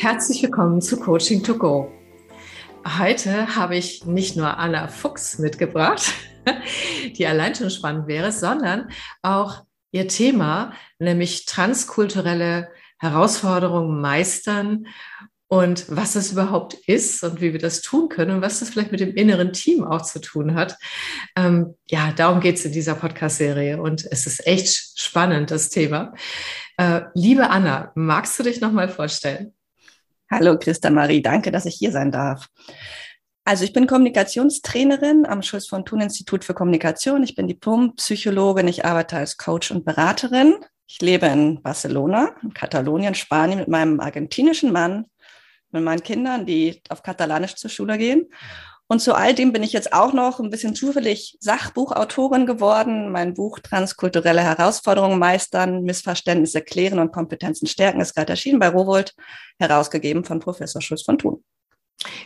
Herzlich willkommen zu Coaching to Go. Heute habe ich nicht nur Anna Fuchs mitgebracht, die allein schon spannend wäre, sondern auch ihr Thema, nämlich transkulturelle Herausforderungen meistern und was das überhaupt ist und wie wir das tun können und was das vielleicht mit dem inneren Team auch zu tun hat. Ähm, ja, darum geht es in dieser Podcast-Serie und es ist echt spannend, das Thema. Äh, liebe Anna, magst du dich nochmal vorstellen? Hallo Christa Marie, danke, dass ich hier sein darf. Also ich bin Kommunikationstrainerin am Schulz von Thun Institut für Kommunikation. Ich bin Diplompsychologin, ich arbeite als Coach und Beraterin. Ich lebe in Barcelona, in Katalonien, Spanien mit meinem argentinischen Mann, mit meinen Kindern, die auf Katalanisch zur Schule gehen. Und zu all dem bin ich jetzt auch noch ein bisschen zufällig Sachbuchautorin geworden. Mein Buch Transkulturelle Herausforderungen meistern, Missverständnisse klären und Kompetenzen stärken ist gerade erschienen bei Rowold, herausgegeben von Professor Schulz von Thun.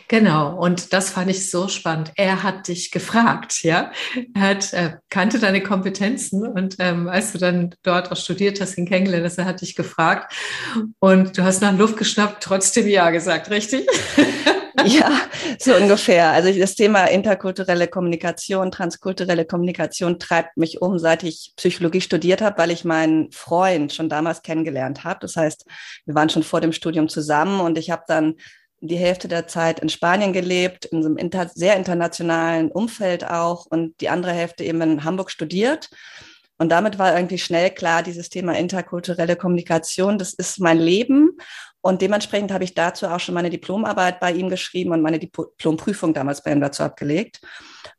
Genau, und das fand ich so spannend. Er hat dich gefragt, ja. Er hat, äh, kannte deine Kompetenzen und ähm, als du dann dort auch studiert hast, ihn kennengelernt hast, er hat dich gefragt und du hast nach Luft geschnappt, trotzdem Ja gesagt, richtig? ja, so ungefähr. Also das Thema interkulturelle Kommunikation, transkulturelle Kommunikation treibt mich um, seit ich Psychologie studiert habe, weil ich meinen Freund schon damals kennengelernt habe. Das heißt, wir waren schon vor dem Studium zusammen und ich habe dann die Hälfte der Zeit in Spanien gelebt, in so einem inter sehr internationalen Umfeld auch und die andere Hälfte eben in Hamburg studiert. Und damit war irgendwie schnell klar, dieses Thema interkulturelle Kommunikation, das ist mein Leben. Und dementsprechend habe ich dazu auch schon meine Diplomarbeit bei ihm geschrieben und meine Diplomprüfung damals bei ihm dazu abgelegt.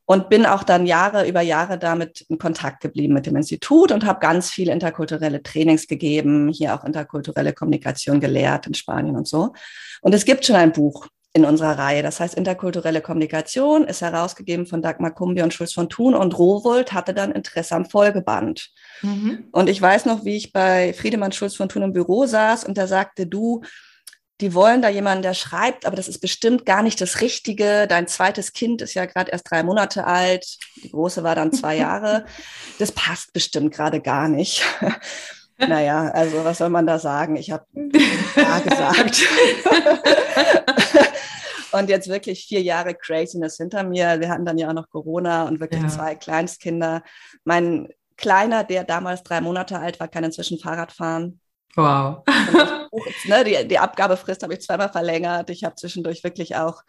Und bin auch dann Jahre über Jahre damit in Kontakt geblieben mit dem Institut und habe ganz viele interkulturelle Trainings gegeben, hier auch interkulturelle Kommunikation gelehrt in Spanien und so. Und es gibt schon ein Buch in unserer Reihe. Das heißt, interkulturelle Kommunikation ist herausgegeben von Dagmar Kumbi und Schulz von Thun und Rowold hatte dann Interesse am Folgeband. Mhm. Und ich weiß noch, wie ich bei Friedemann Schulz von Thun im Büro saß und der sagte, du, die wollen da jemanden, der schreibt, aber das ist bestimmt gar nicht das Richtige. Dein zweites Kind ist ja gerade erst drei Monate alt, die große war dann zwei Jahre. Das passt bestimmt gerade gar nicht. Naja, also was soll man da sagen? Ich habe ja gesagt. und jetzt wirklich vier Jahre Craziness hinter mir. Wir hatten dann ja auch noch Corona und wirklich ja. zwei Kleinstkinder. Mein Kleiner, der damals drei Monate alt war, kann inzwischen Fahrrad fahren. Wow. Buch, ne, die, die Abgabefrist habe ich zweimal verlängert. Ich habe zwischendurch wirklich auch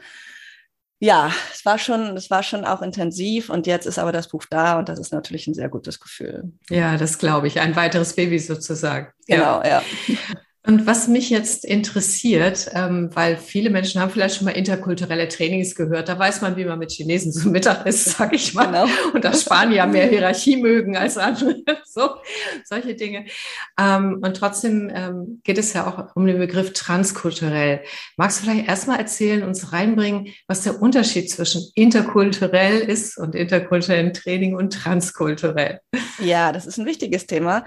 ja, es war schon, es war schon auch intensiv und jetzt ist aber das Buch da und das ist natürlich ein sehr gutes Gefühl. Ja, das glaube ich. Ein weiteres Baby sozusagen. Genau, ja. ja. Und was mich jetzt interessiert, ähm, weil viele Menschen haben vielleicht schon mal interkulturelle Trainings gehört, da weiß man, wie man mit Chinesen zum Mittag ist, sag ich mal. Genau. Und dass Spanier mehr Hierarchie mögen als andere. so, solche Dinge. Ähm, und trotzdem ähm, geht es ja auch um den Begriff transkulturell. Magst du vielleicht erstmal erzählen, uns reinbringen, was der Unterschied zwischen interkulturell ist und interkulturellen Training und transkulturell? Ja, das ist ein wichtiges Thema.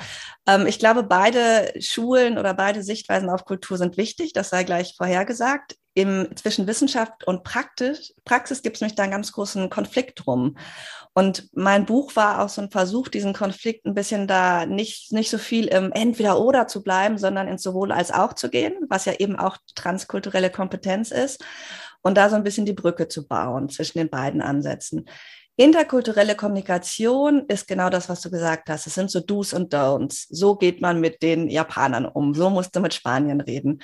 Ich glaube, beide Schulen oder beide Sichtweisen auf Kultur sind wichtig, das sei gleich vorhergesagt. Im, zwischen Wissenschaft und Praxis, Praxis gibt es nämlich da einen ganz großen Konflikt drum. Und mein Buch war auch so ein Versuch, diesen Konflikt ein bisschen da nicht, nicht so viel im Entweder-Oder zu bleiben, sondern ins sowohl als auch zu gehen, was ja eben auch transkulturelle Kompetenz ist. Und da so ein bisschen die Brücke zu bauen zwischen den beiden Ansätzen. Interkulturelle Kommunikation ist genau das, was du gesagt hast. Es sind so Do's und Don'ts. So geht man mit den Japanern um. So musst du mit Spanien reden.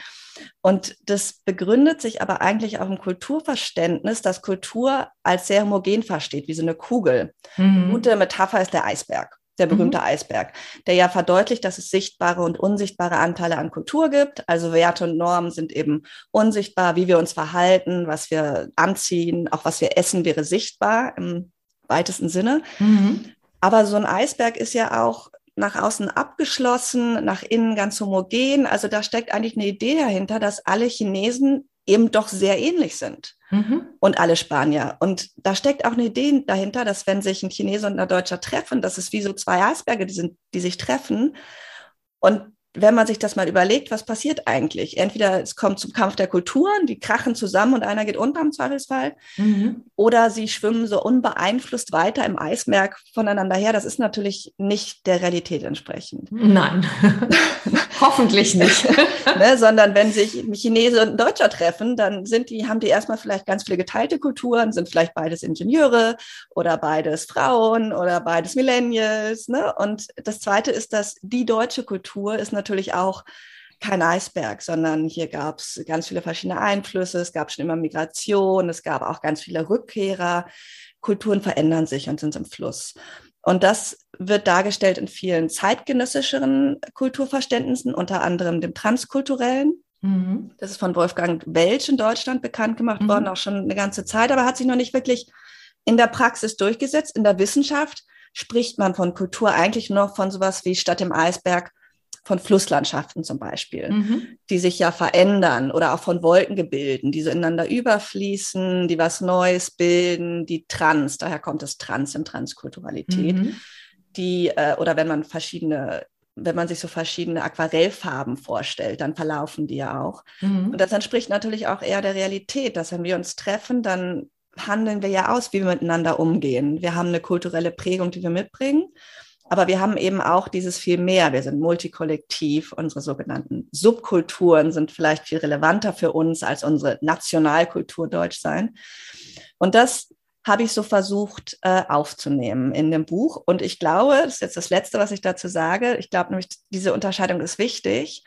Und das begründet sich aber eigentlich auch im Kulturverständnis, dass Kultur als sehr homogen versteht, wie so eine Kugel. Mhm. Eine gute Metapher ist der Eisberg der berühmte mhm. Eisberg, der ja verdeutlicht, dass es sichtbare und unsichtbare Anteile an Kultur gibt. Also Werte und Normen sind eben unsichtbar, wie wir uns verhalten, was wir anziehen, auch was wir essen, wäre sichtbar im weitesten Sinne. Mhm. Aber so ein Eisberg ist ja auch nach außen abgeschlossen, nach innen ganz homogen. Also da steckt eigentlich eine Idee dahinter, dass alle Chinesen eben doch sehr ähnlich sind. Mhm. Und alle Spanier. Und da steckt auch eine Idee dahinter, dass wenn sich ein Chinese und ein Deutscher treffen, das ist wie so zwei Eisberge, die, sind, die sich treffen. Und wenn man sich das mal überlegt, was passiert eigentlich? Entweder es kommt zum Kampf der Kulturen, die krachen zusammen und einer geht unter im Zweifelsfall, mhm. oder sie schwimmen so unbeeinflusst weiter im Eisberg voneinander her. Das ist natürlich nicht der Realität entsprechend. Nein, hoffentlich nicht. ne, sondern wenn sich Chinese und Deutscher treffen, dann sind die, haben die erstmal vielleicht ganz viele geteilte Kulturen, sind vielleicht beides Ingenieure oder beides Frauen oder beides Millennials. Ne? Und das Zweite ist, dass die deutsche Kultur ist natürlich auch kein Eisberg, sondern hier gab es ganz viele verschiedene Einflüsse, es gab schon immer Migration, es gab auch ganz viele Rückkehrer. Kulturen verändern sich und sind im Fluss. Und das wird dargestellt in vielen zeitgenössischeren Kulturverständnissen, unter anderem dem transkulturellen. Mhm. Das ist von Wolfgang Welch in Deutschland bekannt gemacht mhm. worden, auch schon eine ganze Zeit, aber hat sich noch nicht wirklich in der Praxis durchgesetzt. In der Wissenschaft spricht man von Kultur eigentlich noch von sowas wie statt dem Eisberg von Flusslandschaften zum Beispiel, mhm. die sich ja verändern oder auch von Wolkengebilden, die so ineinander überfließen, die was Neues bilden, die Trans, daher kommt es Trans in Transkulturalität, mhm. die, äh, oder wenn man verschiedene wenn man sich so verschiedene Aquarellfarben vorstellt, dann verlaufen die ja auch. Mhm. Und das entspricht natürlich auch eher der Realität, dass wenn wir uns treffen, dann handeln wir ja aus, wie wir miteinander umgehen. Wir haben eine kulturelle Prägung, die wir mitbringen. Aber wir haben eben auch dieses viel mehr. Wir sind multikollektiv. Unsere sogenannten Subkulturen sind vielleicht viel relevanter für uns als unsere Nationalkultur Deutsch sein. Und das habe ich so versucht äh, aufzunehmen in dem Buch. Und ich glaube, das ist jetzt das Letzte, was ich dazu sage. Ich glaube nämlich, diese Unterscheidung ist wichtig.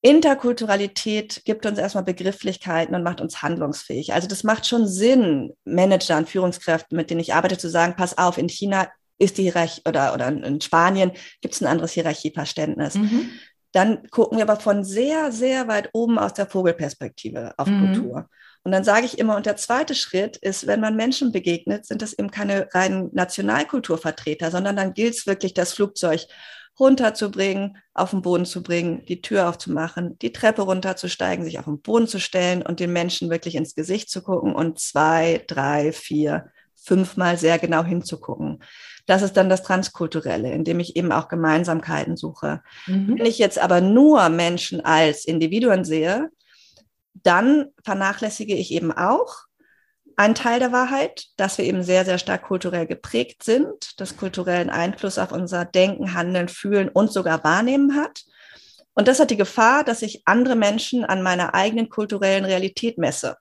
Interkulturalität gibt uns erstmal Begrifflichkeiten und macht uns handlungsfähig. Also das macht schon Sinn, Managern, Führungskräften, mit denen ich arbeite, zu sagen, pass auf, in China ist die Hierarchie oder, oder in Spanien gibt es ein anderes Hierarchieverständnis. Mhm. Dann gucken wir aber von sehr, sehr weit oben aus der Vogelperspektive auf mhm. Kultur. Und dann sage ich immer, und der zweite Schritt ist, wenn man Menschen begegnet, sind das eben keine reinen Nationalkulturvertreter, sondern dann gilt es wirklich, das Flugzeug runterzubringen, auf den Boden zu bringen, die Tür aufzumachen, die Treppe runterzusteigen, sich auf den Boden zu stellen und den Menschen wirklich ins Gesicht zu gucken und zwei, drei, vier, fünfmal sehr genau hinzugucken. Das ist dann das Transkulturelle, indem ich eben auch Gemeinsamkeiten suche. Mhm. Wenn ich jetzt aber nur Menschen als Individuen sehe, dann vernachlässige ich eben auch einen Teil der Wahrheit, dass wir eben sehr, sehr stark kulturell geprägt sind, das kulturellen Einfluss auf unser Denken, Handeln, Fühlen und sogar Wahrnehmen hat. Und das hat die Gefahr, dass ich andere Menschen an meiner eigenen kulturellen Realität messe.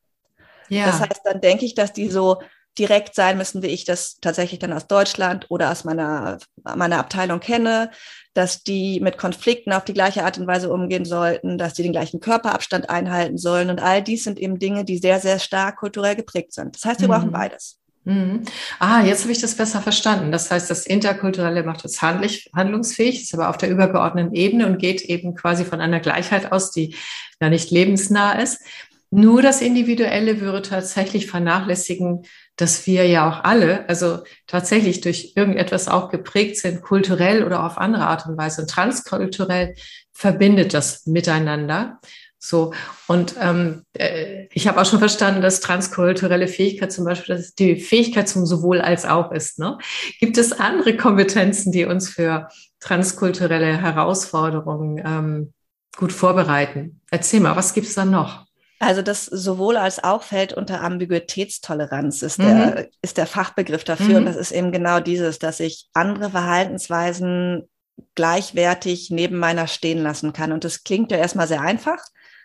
Ja. Das heißt, dann denke ich, dass die so direkt sein müssen, wie ich das tatsächlich dann aus Deutschland oder aus meiner, meiner Abteilung kenne, dass die mit Konflikten auf die gleiche Art und Weise umgehen sollten, dass die den gleichen Körperabstand einhalten sollen. Und all dies sind eben Dinge, die sehr, sehr stark kulturell geprägt sind. Das heißt, wir mhm. brauchen beides. Mhm. Ah, jetzt habe ich das besser verstanden. Das heißt, das Interkulturelle macht uns handlich, handlungsfähig, ist aber auf der übergeordneten Ebene und geht eben quasi von einer Gleichheit aus, die ja nicht lebensnah ist. Nur das Individuelle würde tatsächlich vernachlässigen, dass wir ja auch alle, also tatsächlich durch irgendetwas auch geprägt sind, kulturell oder auf andere Art und Weise. Und transkulturell verbindet das miteinander. So, und ähm, äh, ich habe auch schon verstanden, dass transkulturelle Fähigkeit zum Beispiel dass die Fähigkeit zum sowohl als auch ist. Ne? Gibt es andere Kompetenzen, die uns für transkulturelle Herausforderungen ähm, gut vorbereiten? Erzähl mal, was gibt es da noch? Also das sowohl als auch fällt unter Ambiguitätstoleranz, ist, mhm. der, ist der Fachbegriff dafür. Mhm. Und das ist eben genau dieses, dass ich andere Verhaltensweisen gleichwertig neben meiner stehen lassen kann. Und das klingt ja erstmal sehr einfach.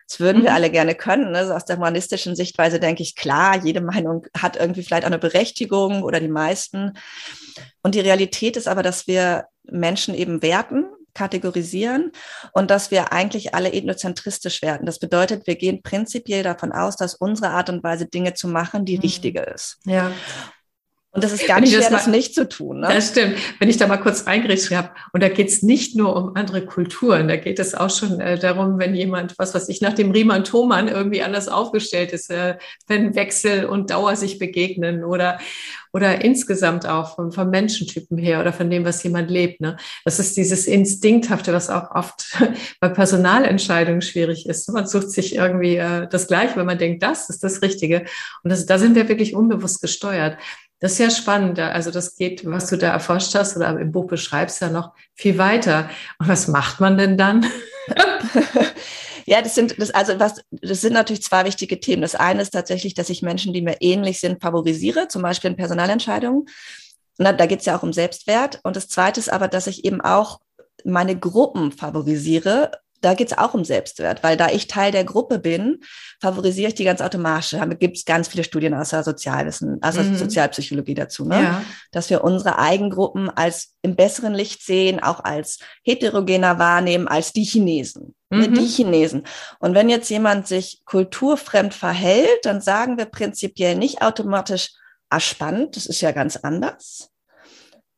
Das würden wir mhm. alle gerne können. Also aus der humanistischen Sichtweise denke ich, klar, jede Meinung hat irgendwie vielleicht auch eine Berechtigung oder die meisten. Und die Realität ist aber, dass wir Menschen eben werten kategorisieren und dass wir eigentlich alle ethnozentristisch werden. Das bedeutet, wir gehen prinzipiell davon aus, dass unsere Art und Weise, Dinge zu machen, die mhm. richtige ist. Ja. Und das ist gar nicht schwer, das, mal, das nicht zu tun. Ne? Das stimmt. Wenn ich da mal kurz reingerichtet habe, und da geht es nicht nur um andere Kulturen, da geht es auch schon äh, darum, wenn jemand, was weiß ich, nach dem Riemann Thomann irgendwie anders aufgestellt ist, äh, wenn Wechsel und Dauer sich begegnen oder, oder insgesamt auch vom, vom Menschentypen her oder von dem, was jemand lebt. Ne? Das ist dieses Instinkthafte, was auch oft bei Personalentscheidungen schwierig ist. Man sucht sich irgendwie äh, das Gleiche, wenn man denkt, das ist das Richtige. Und das, da sind wir wirklich unbewusst gesteuert. Das ist ja spannend. Also das geht, was du da erforscht hast oder im Buch beschreibst, ja noch viel weiter. Und was macht man denn dann? Ja, das sind, das, also was, das sind natürlich zwei wichtige Themen. Das eine ist tatsächlich, dass ich Menschen, die mir ähnlich sind, favorisiere, zum Beispiel in Personalentscheidungen. Na, da geht es ja auch um Selbstwert. Und das zweite ist aber, dass ich eben auch meine Gruppen favorisiere da geht es auch um Selbstwert, weil da ich Teil der Gruppe bin, favorisiere ich die ganz automatisch. Da gibt es ganz viele Studien aus der Sozialwissen, also mhm. Sozialpsychologie dazu, ne? Ja. dass wir unsere Eigengruppen als im besseren Licht sehen, auch als heterogener wahrnehmen als die Chinesen. Ne? Mhm. Die Chinesen. Und wenn jetzt jemand sich kulturfremd verhält, dann sagen wir prinzipiell nicht automatisch, ah, spannend, das ist ja ganz anders,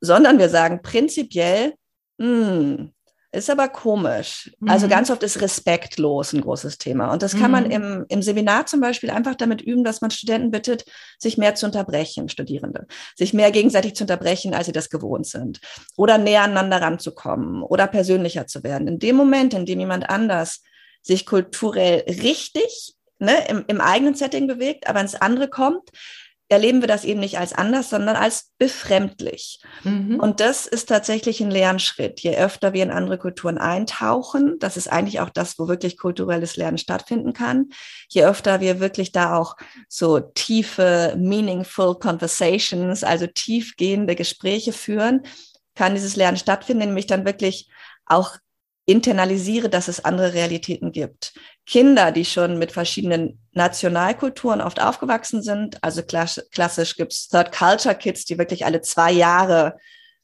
sondern wir sagen prinzipiell, hm, ist aber komisch. Also mhm. Also ganz oft ist respektlos ein großes Thema. Und das kann mhm. man im, im Seminar zum Beispiel einfach damit üben, dass man Studenten bittet, sich mehr zu unterbrechen, Studierende, sich mehr gegenseitig zu unterbrechen, als sie das gewohnt sind. Oder näher aneinander ranzukommen oder persönlicher zu werden. In dem Moment, in dem jemand anders sich kulturell richtig ne, im, im eigenen Setting bewegt, aber ins andere kommt, erleben wir das eben nicht als anders, sondern als befremdlich. Mhm. Und das ist tatsächlich ein Lernschritt. Je öfter wir in andere Kulturen eintauchen, das ist eigentlich auch das, wo wirklich kulturelles Lernen stattfinden kann. Je öfter wir wirklich da auch so tiefe, meaningful conversations, also tiefgehende Gespräche führen, kann dieses Lernen stattfinden, nämlich dann wirklich auch internalisiere, dass es andere Realitäten gibt. Kinder, die schon mit verschiedenen Nationalkulturen oft aufgewachsen sind, also klassisch gibt es Third Culture Kids, die wirklich alle zwei Jahre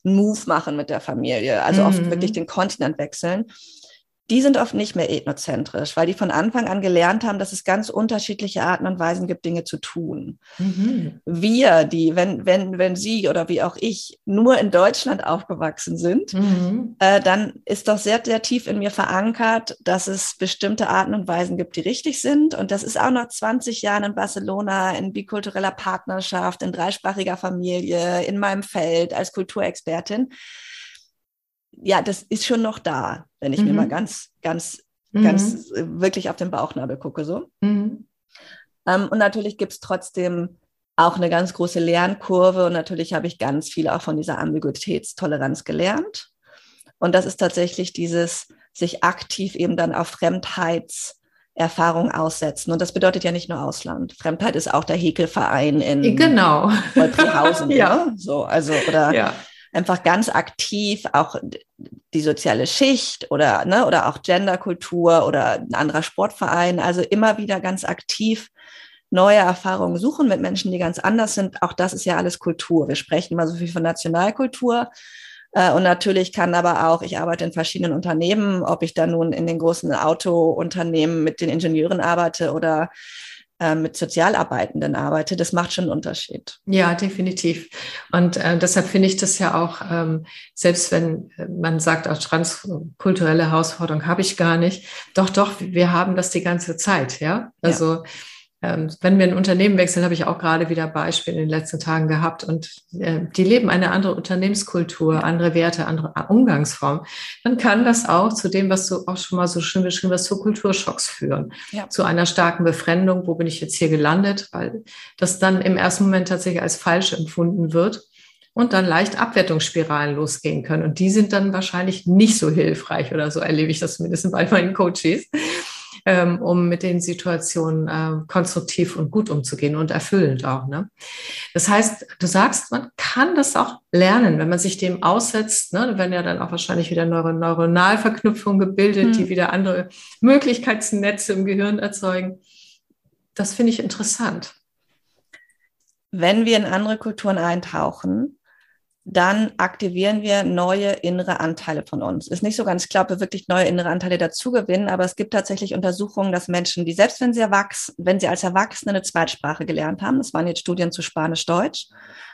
einen Move machen mit der Familie, also mhm. oft wirklich den Kontinent wechseln die sind oft nicht mehr ethnozentrisch, weil die von Anfang an gelernt haben, dass es ganz unterschiedliche Arten und Weisen gibt, Dinge zu tun. Mhm. Wir, die, wenn, wenn, wenn Sie oder wie auch ich nur in Deutschland aufgewachsen sind, mhm. äh, dann ist doch sehr, sehr tief in mir verankert, dass es bestimmte Arten und Weisen gibt, die richtig sind. Und das ist auch nach 20 Jahren in Barcelona, in bikultureller Partnerschaft, in dreisprachiger Familie, in meinem Feld als Kulturexpertin ja, das ist schon noch da, wenn ich mhm. mir mal ganz, ganz, mhm. ganz äh, wirklich auf den Bauchnabel gucke. So. Mhm. Ähm, und natürlich gibt es trotzdem auch eine ganz große Lernkurve und natürlich habe ich ganz viel auch von dieser Ambiguitätstoleranz gelernt. Und das ist tatsächlich dieses sich aktiv eben dann auf Fremdheitserfahrung aussetzen. Und das bedeutet ja nicht nur Ausland. Fremdheit ist auch der Häkelverein in genau. Wolfriehausen. ja. So, also, oder ja einfach ganz aktiv auch die soziale Schicht oder, ne, oder auch Genderkultur oder ein anderer Sportverein, also immer wieder ganz aktiv neue Erfahrungen suchen mit Menschen, die ganz anders sind. Auch das ist ja alles Kultur. Wir sprechen immer so viel von Nationalkultur. Äh, und natürlich kann aber auch, ich arbeite in verschiedenen Unternehmen, ob ich da nun in den großen Autounternehmen mit den Ingenieuren arbeite oder mit Sozialarbeitenden arbeite, das macht schon einen Unterschied. Ja, definitiv. Und äh, deshalb finde ich das ja auch, ähm, selbst wenn äh, man sagt, auch transkulturelle Herausforderung habe ich gar nicht, doch, doch, wir haben das die ganze Zeit, ja. Also ja wenn wir ein Unternehmen wechseln, habe ich auch gerade wieder Beispiele in den letzten Tagen gehabt. Und äh, die leben eine andere Unternehmenskultur, andere Werte, andere Umgangsform, dann kann das auch zu dem, was du auch schon mal so schön beschrieben hast, zu Kulturschocks führen, ja. zu einer starken Befremdung, wo bin ich jetzt hier gelandet, weil das dann im ersten Moment tatsächlich als falsch empfunden wird und dann leicht Abwertungsspiralen losgehen können. Und die sind dann wahrscheinlich nicht so hilfreich oder so erlebe ich das zumindest bei meinen Coaches ähm, um mit den Situationen äh, konstruktiv und gut umzugehen und erfüllend auch. Ne? Das heißt, du sagst, man kann das auch lernen, wenn man sich dem aussetzt. Ne? Da werden ja dann auch wahrscheinlich wieder Neuro Neuronalverknüpfungen gebildet, hm. die wieder andere Möglichkeitsnetze im Gehirn erzeugen. Das finde ich interessant. Wenn wir in andere Kulturen eintauchen, dann aktivieren wir neue innere Anteile von uns. Ist nicht so ganz klar, ob wir wirklich neue innere Anteile dazugewinnen, aber es gibt tatsächlich Untersuchungen, dass Menschen, die selbst wenn sie erwachsen, wenn sie als Erwachsene eine Zweitsprache gelernt haben, das waren jetzt Studien zu Spanisch-Deutsch,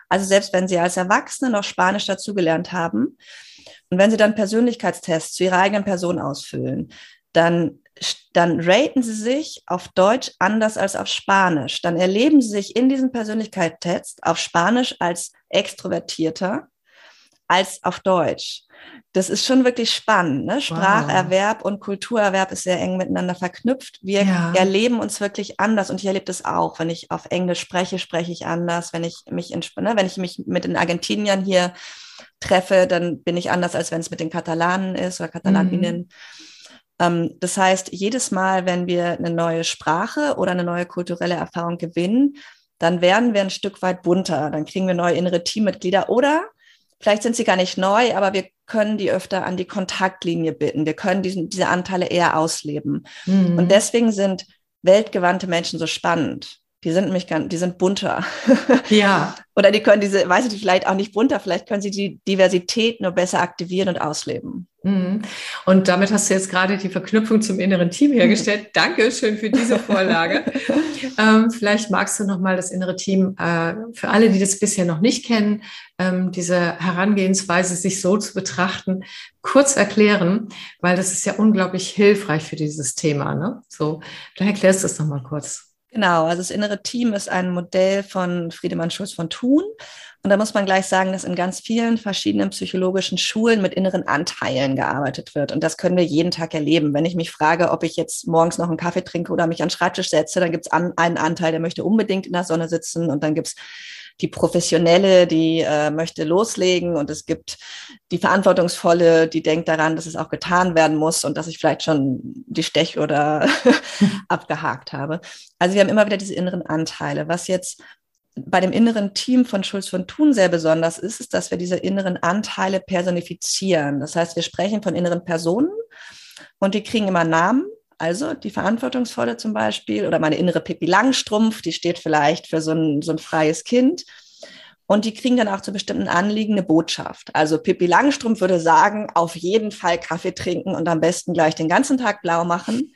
also selbst wenn sie als Erwachsene noch Spanisch dazugelernt haben und wenn sie dann Persönlichkeitstests zu ihrer eigenen Person ausfüllen, dann dann raten sie sich auf Deutsch anders als auf Spanisch. Dann erleben sie sich in diesem Persönlichkeitstest auf Spanisch als extrovertierter, als auf Deutsch. Das ist schon wirklich spannend. Ne? Spracherwerb wow. und Kulturerwerb ist sehr eng miteinander verknüpft. Wir ja. erleben uns wirklich anders und ich erlebe das auch. Wenn ich auf Englisch spreche, spreche ich anders. Wenn ich mich, in, ne, wenn ich mich mit den Argentiniern hier treffe, dann bin ich anders, als wenn es mit den Katalanen ist oder Katalaninnen. Mhm. Ähm, das heißt, jedes Mal, wenn wir eine neue Sprache oder eine neue kulturelle Erfahrung gewinnen, dann werden wir ein Stück weit bunter. Dann kriegen wir neue innere Teammitglieder oder vielleicht sind sie gar nicht neu, aber wir können die öfter an die Kontaktlinie bitten. Wir können diesen, diese Anteile eher ausleben. Mhm. Und deswegen sind weltgewandte Menschen so spannend. Die sind nämlich ganz, die sind bunter. Ja. Oder die können diese, weiß ich vielleicht auch nicht bunter, vielleicht können sie die Diversität nur besser aktivieren und ausleben. Mhm. Und damit hast du jetzt gerade die Verknüpfung zum inneren Team hergestellt. Danke schön für diese Vorlage. ähm, vielleicht magst du nochmal das innere Team äh, für alle, die das bisher noch nicht kennen, ähm, diese Herangehensweise, sich so zu betrachten, kurz erklären, weil das ist ja unglaublich hilfreich für dieses Thema. Ne? So, da erklärst du es nochmal kurz. Genau, also das innere Team ist ein Modell von Friedemann Schulz von Thun. Und da muss man gleich sagen, dass in ganz vielen verschiedenen psychologischen Schulen mit inneren Anteilen gearbeitet wird. Und das können wir jeden Tag erleben. Wenn ich mich frage, ob ich jetzt morgens noch einen Kaffee trinke oder mich an den Schreibtisch setze, dann gibt es einen Anteil, der möchte unbedingt in der Sonne sitzen. Und dann gibt es die Professionelle, die äh, möchte loslegen und es gibt die Verantwortungsvolle, die denkt daran, dass es auch getan werden muss und dass ich vielleicht schon die Stech oder abgehakt habe. Also wir haben immer wieder diese inneren Anteile. Was jetzt bei dem inneren Team von Schulz von Thun sehr besonders ist, ist, dass wir diese inneren Anteile personifizieren. Das heißt, wir sprechen von inneren Personen und die kriegen immer Namen also die Verantwortungsvolle zum Beispiel oder meine innere Pippi Langstrumpf, die steht vielleicht für so ein, so ein freies Kind. Und die kriegen dann auch zu bestimmten Anliegen eine Botschaft. Also Pippi Langstrumpf würde sagen, auf jeden Fall Kaffee trinken und am besten gleich den ganzen Tag blau machen.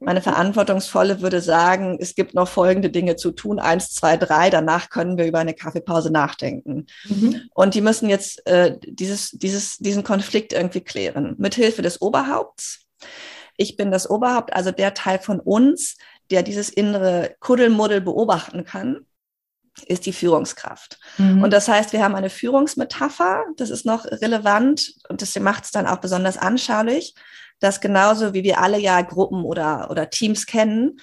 Meine Verantwortungsvolle würde sagen, es gibt noch folgende Dinge zu tun. Eins, zwei, drei. Danach können wir über eine Kaffeepause nachdenken. Mhm. Und die müssen jetzt äh, dieses, dieses, diesen Konflikt irgendwie klären. Mithilfe des Oberhaupts ich bin das Oberhaupt, also der Teil von uns, der dieses innere Kuddelmuddel beobachten kann, ist die Führungskraft. Mhm. Und das heißt, wir haben eine Führungsmetapher, das ist noch relevant und das macht es dann auch besonders anschaulich, dass genauso wie wir alle ja Gruppen oder, oder Teams kennen,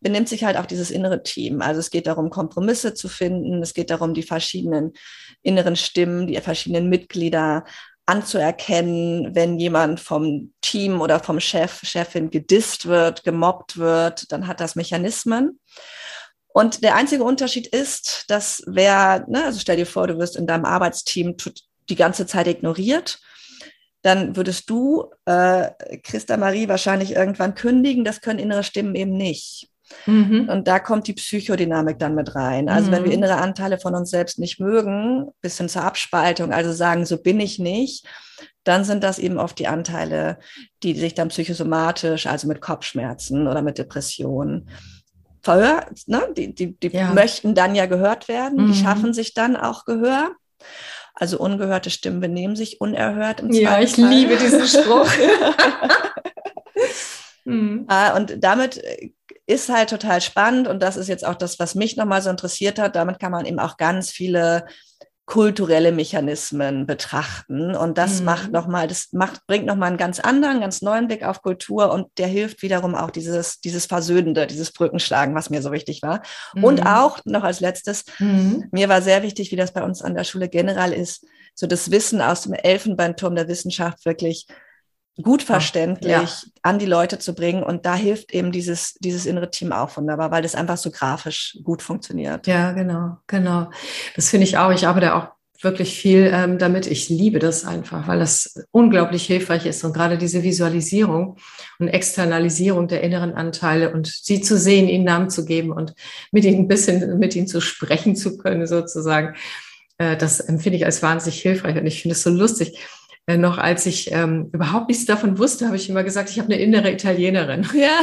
benimmt sich halt auch dieses innere Team. Also es geht darum, Kompromisse zu finden, es geht darum, die verschiedenen inneren Stimmen, die verschiedenen Mitglieder anzuerkennen, wenn jemand vom Team oder vom Chef, Chefin gedisst wird, gemobbt wird, dann hat das Mechanismen. Und der einzige Unterschied ist, dass wer, ne, also stell dir vor, du wirst in deinem Arbeitsteam die ganze Zeit ignoriert, dann würdest du, äh, Christa Marie, wahrscheinlich irgendwann kündigen. Das können innere Stimmen eben nicht. Mhm. Und da kommt die Psychodynamik dann mit rein. Also mhm. wenn wir mhm. innere Anteile von uns selbst nicht mögen, bis hin zur Abspaltung, also sagen, so bin ich nicht, dann sind das eben oft die Anteile, die sich dann psychosomatisch, also mit Kopfschmerzen oder mit Depressionen verhört, ne? die, die, die ja. möchten dann ja gehört werden, mhm. die schaffen sich dann auch Gehör. Also ungehörte Stimmen benehmen sich unerhört im Ja, ich liebe diesen Spruch. mhm. Und damit ist halt total spannend und das ist jetzt auch das, was mich nochmal so interessiert hat. Damit kann man eben auch ganz viele kulturelle Mechanismen betrachten und das mhm. macht nochmal, das macht, bringt nochmal einen ganz anderen, ganz neuen Blick auf Kultur und der hilft wiederum auch dieses, dieses Versöhnende, dieses Brückenschlagen, was mir so wichtig war. Mhm. Und auch noch als letztes, mhm. mir war sehr wichtig, wie das bei uns an der Schule generell ist, so das Wissen aus dem Elfenbeinturm der Wissenschaft wirklich gut verständlich ja. an die Leute zu bringen. Und da hilft eben dieses, dieses innere Team auch wunderbar, weil das einfach so grafisch gut funktioniert. Ja, genau, genau. Das finde ich auch. Ich arbeite auch wirklich viel ähm, damit. Ich liebe das einfach, weil das unglaublich hilfreich ist. Und gerade diese Visualisierung und Externalisierung der inneren Anteile und sie zu sehen, ihnen Namen zu geben und mit ihnen ein bisschen, mit ihnen zu sprechen zu können, sozusagen. Äh, das empfinde ich als wahnsinnig hilfreich. Und ich finde es so lustig noch als ich ähm, überhaupt nichts davon wusste, habe ich immer gesagt, ich habe eine innere Italienerin. Ja.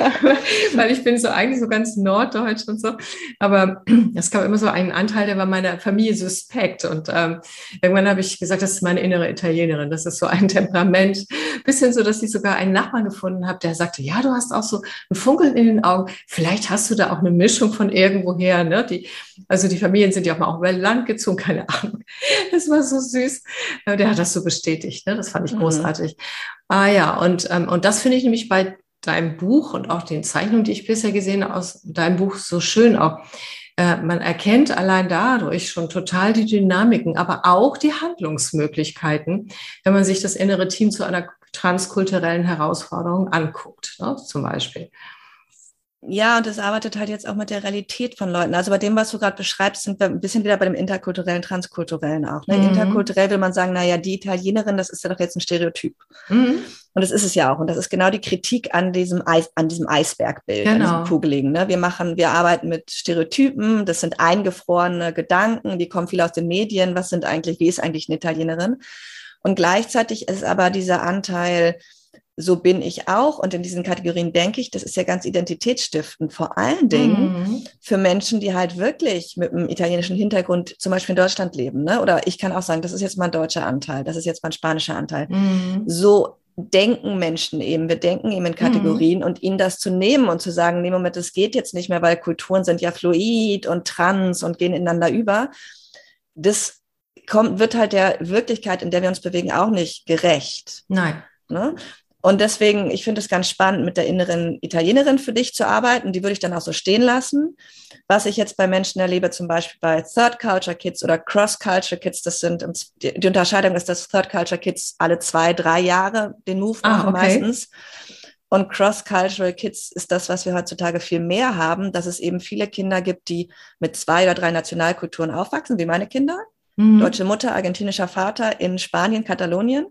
Weil ich bin so eigentlich so ganz norddeutsch und so. Aber es gab immer so einen Anteil, der war meiner Familie suspekt. Und ähm, irgendwann habe ich gesagt, das ist meine innere Italienerin. Das ist so ein Temperament. Bisschen so, dass ich sogar einen Nachbarn gefunden habe, der sagte, ja, du hast auch so ein Funkeln in den Augen. Vielleicht hast du da auch eine Mischung von irgendwoher. Ne? Die, also die Familien sind ja auch mal auch über Land gezogen, keine Ahnung. Das war so süß. Der hat das so bestätigt. Ne? Das fand ich mhm. großartig. Ah ja, und, ähm, und das finde ich nämlich bei deinem Buch und auch den Zeichnungen, die ich bisher gesehen habe, aus deinem Buch so schön auch. Äh, man erkennt allein dadurch schon total die Dynamiken, aber auch die Handlungsmöglichkeiten, wenn man sich das innere Team zu einer transkulturellen Herausforderung anguckt, ne, zum Beispiel. Ja, und es arbeitet halt jetzt auch mit der Realität von Leuten. Also bei dem, was du gerade beschreibst, sind wir ein bisschen wieder bei dem interkulturellen, transkulturellen auch. Ne? Mhm. Interkulturell will man sagen, naja, die Italienerin, das ist ja doch jetzt ein Stereotyp. Mhm. Und das ist es ja auch. Und das ist genau die Kritik an diesem, Eis, an diesem Eisbergbild, genau. an diesem Kugeligen. Ne? Wir machen, wir arbeiten mit Stereotypen, das sind eingefrorene Gedanken, die kommen viel aus den Medien. Was sind eigentlich, wie ist eigentlich eine Italienerin? Und gleichzeitig ist aber dieser Anteil, so bin ich auch. Und in diesen Kategorien denke ich, das ist ja ganz identitätsstiftend. Vor allen Dingen mhm. für Menschen, die halt wirklich mit einem italienischen Hintergrund zum Beispiel in Deutschland leben. Ne? Oder ich kann auch sagen, das ist jetzt mein deutscher Anteil, das ist jetzt mein spanischer Anteil. Mhm. So denken Menschen eben. Wir denken eben in Kategorien mhm. und ihnen das zu nehmen und zu sagen, nee, Moment, das geht jetzt nicht mehr, weil Kulturen sind ja fluid und trans und gehen ineinander über. Das kommt, wird halt der Wirklichkeit, in der wir uns bewegen, auch nicht gerecht. Nein. Ne? Und deswegen, ich finde es ganz spannend, mit der inneren Italienerin für dich zu arbeiten. Die würde ich dann auch so stehen lassen. Was ich jetzt bei Menschen erlebe, zum Beispiel bei Third Culture Kids oder Cross Culture Kids, das sind, die Unterscheidung ist, dass Third Culture Kids alle zwei, drei Jahre den Move ah, machen okay. meistens. Und Cross-Cultural Kids ist das, was wir heutzutage viel mehr haben, dass es eben viele Kinder gibt, die mit zwei oder drei Nationalkulturen aufwachsen, wie meine Kinder. Mhm. Deutsche Mutter, argentinischer Vater in Spanien, Katalonien.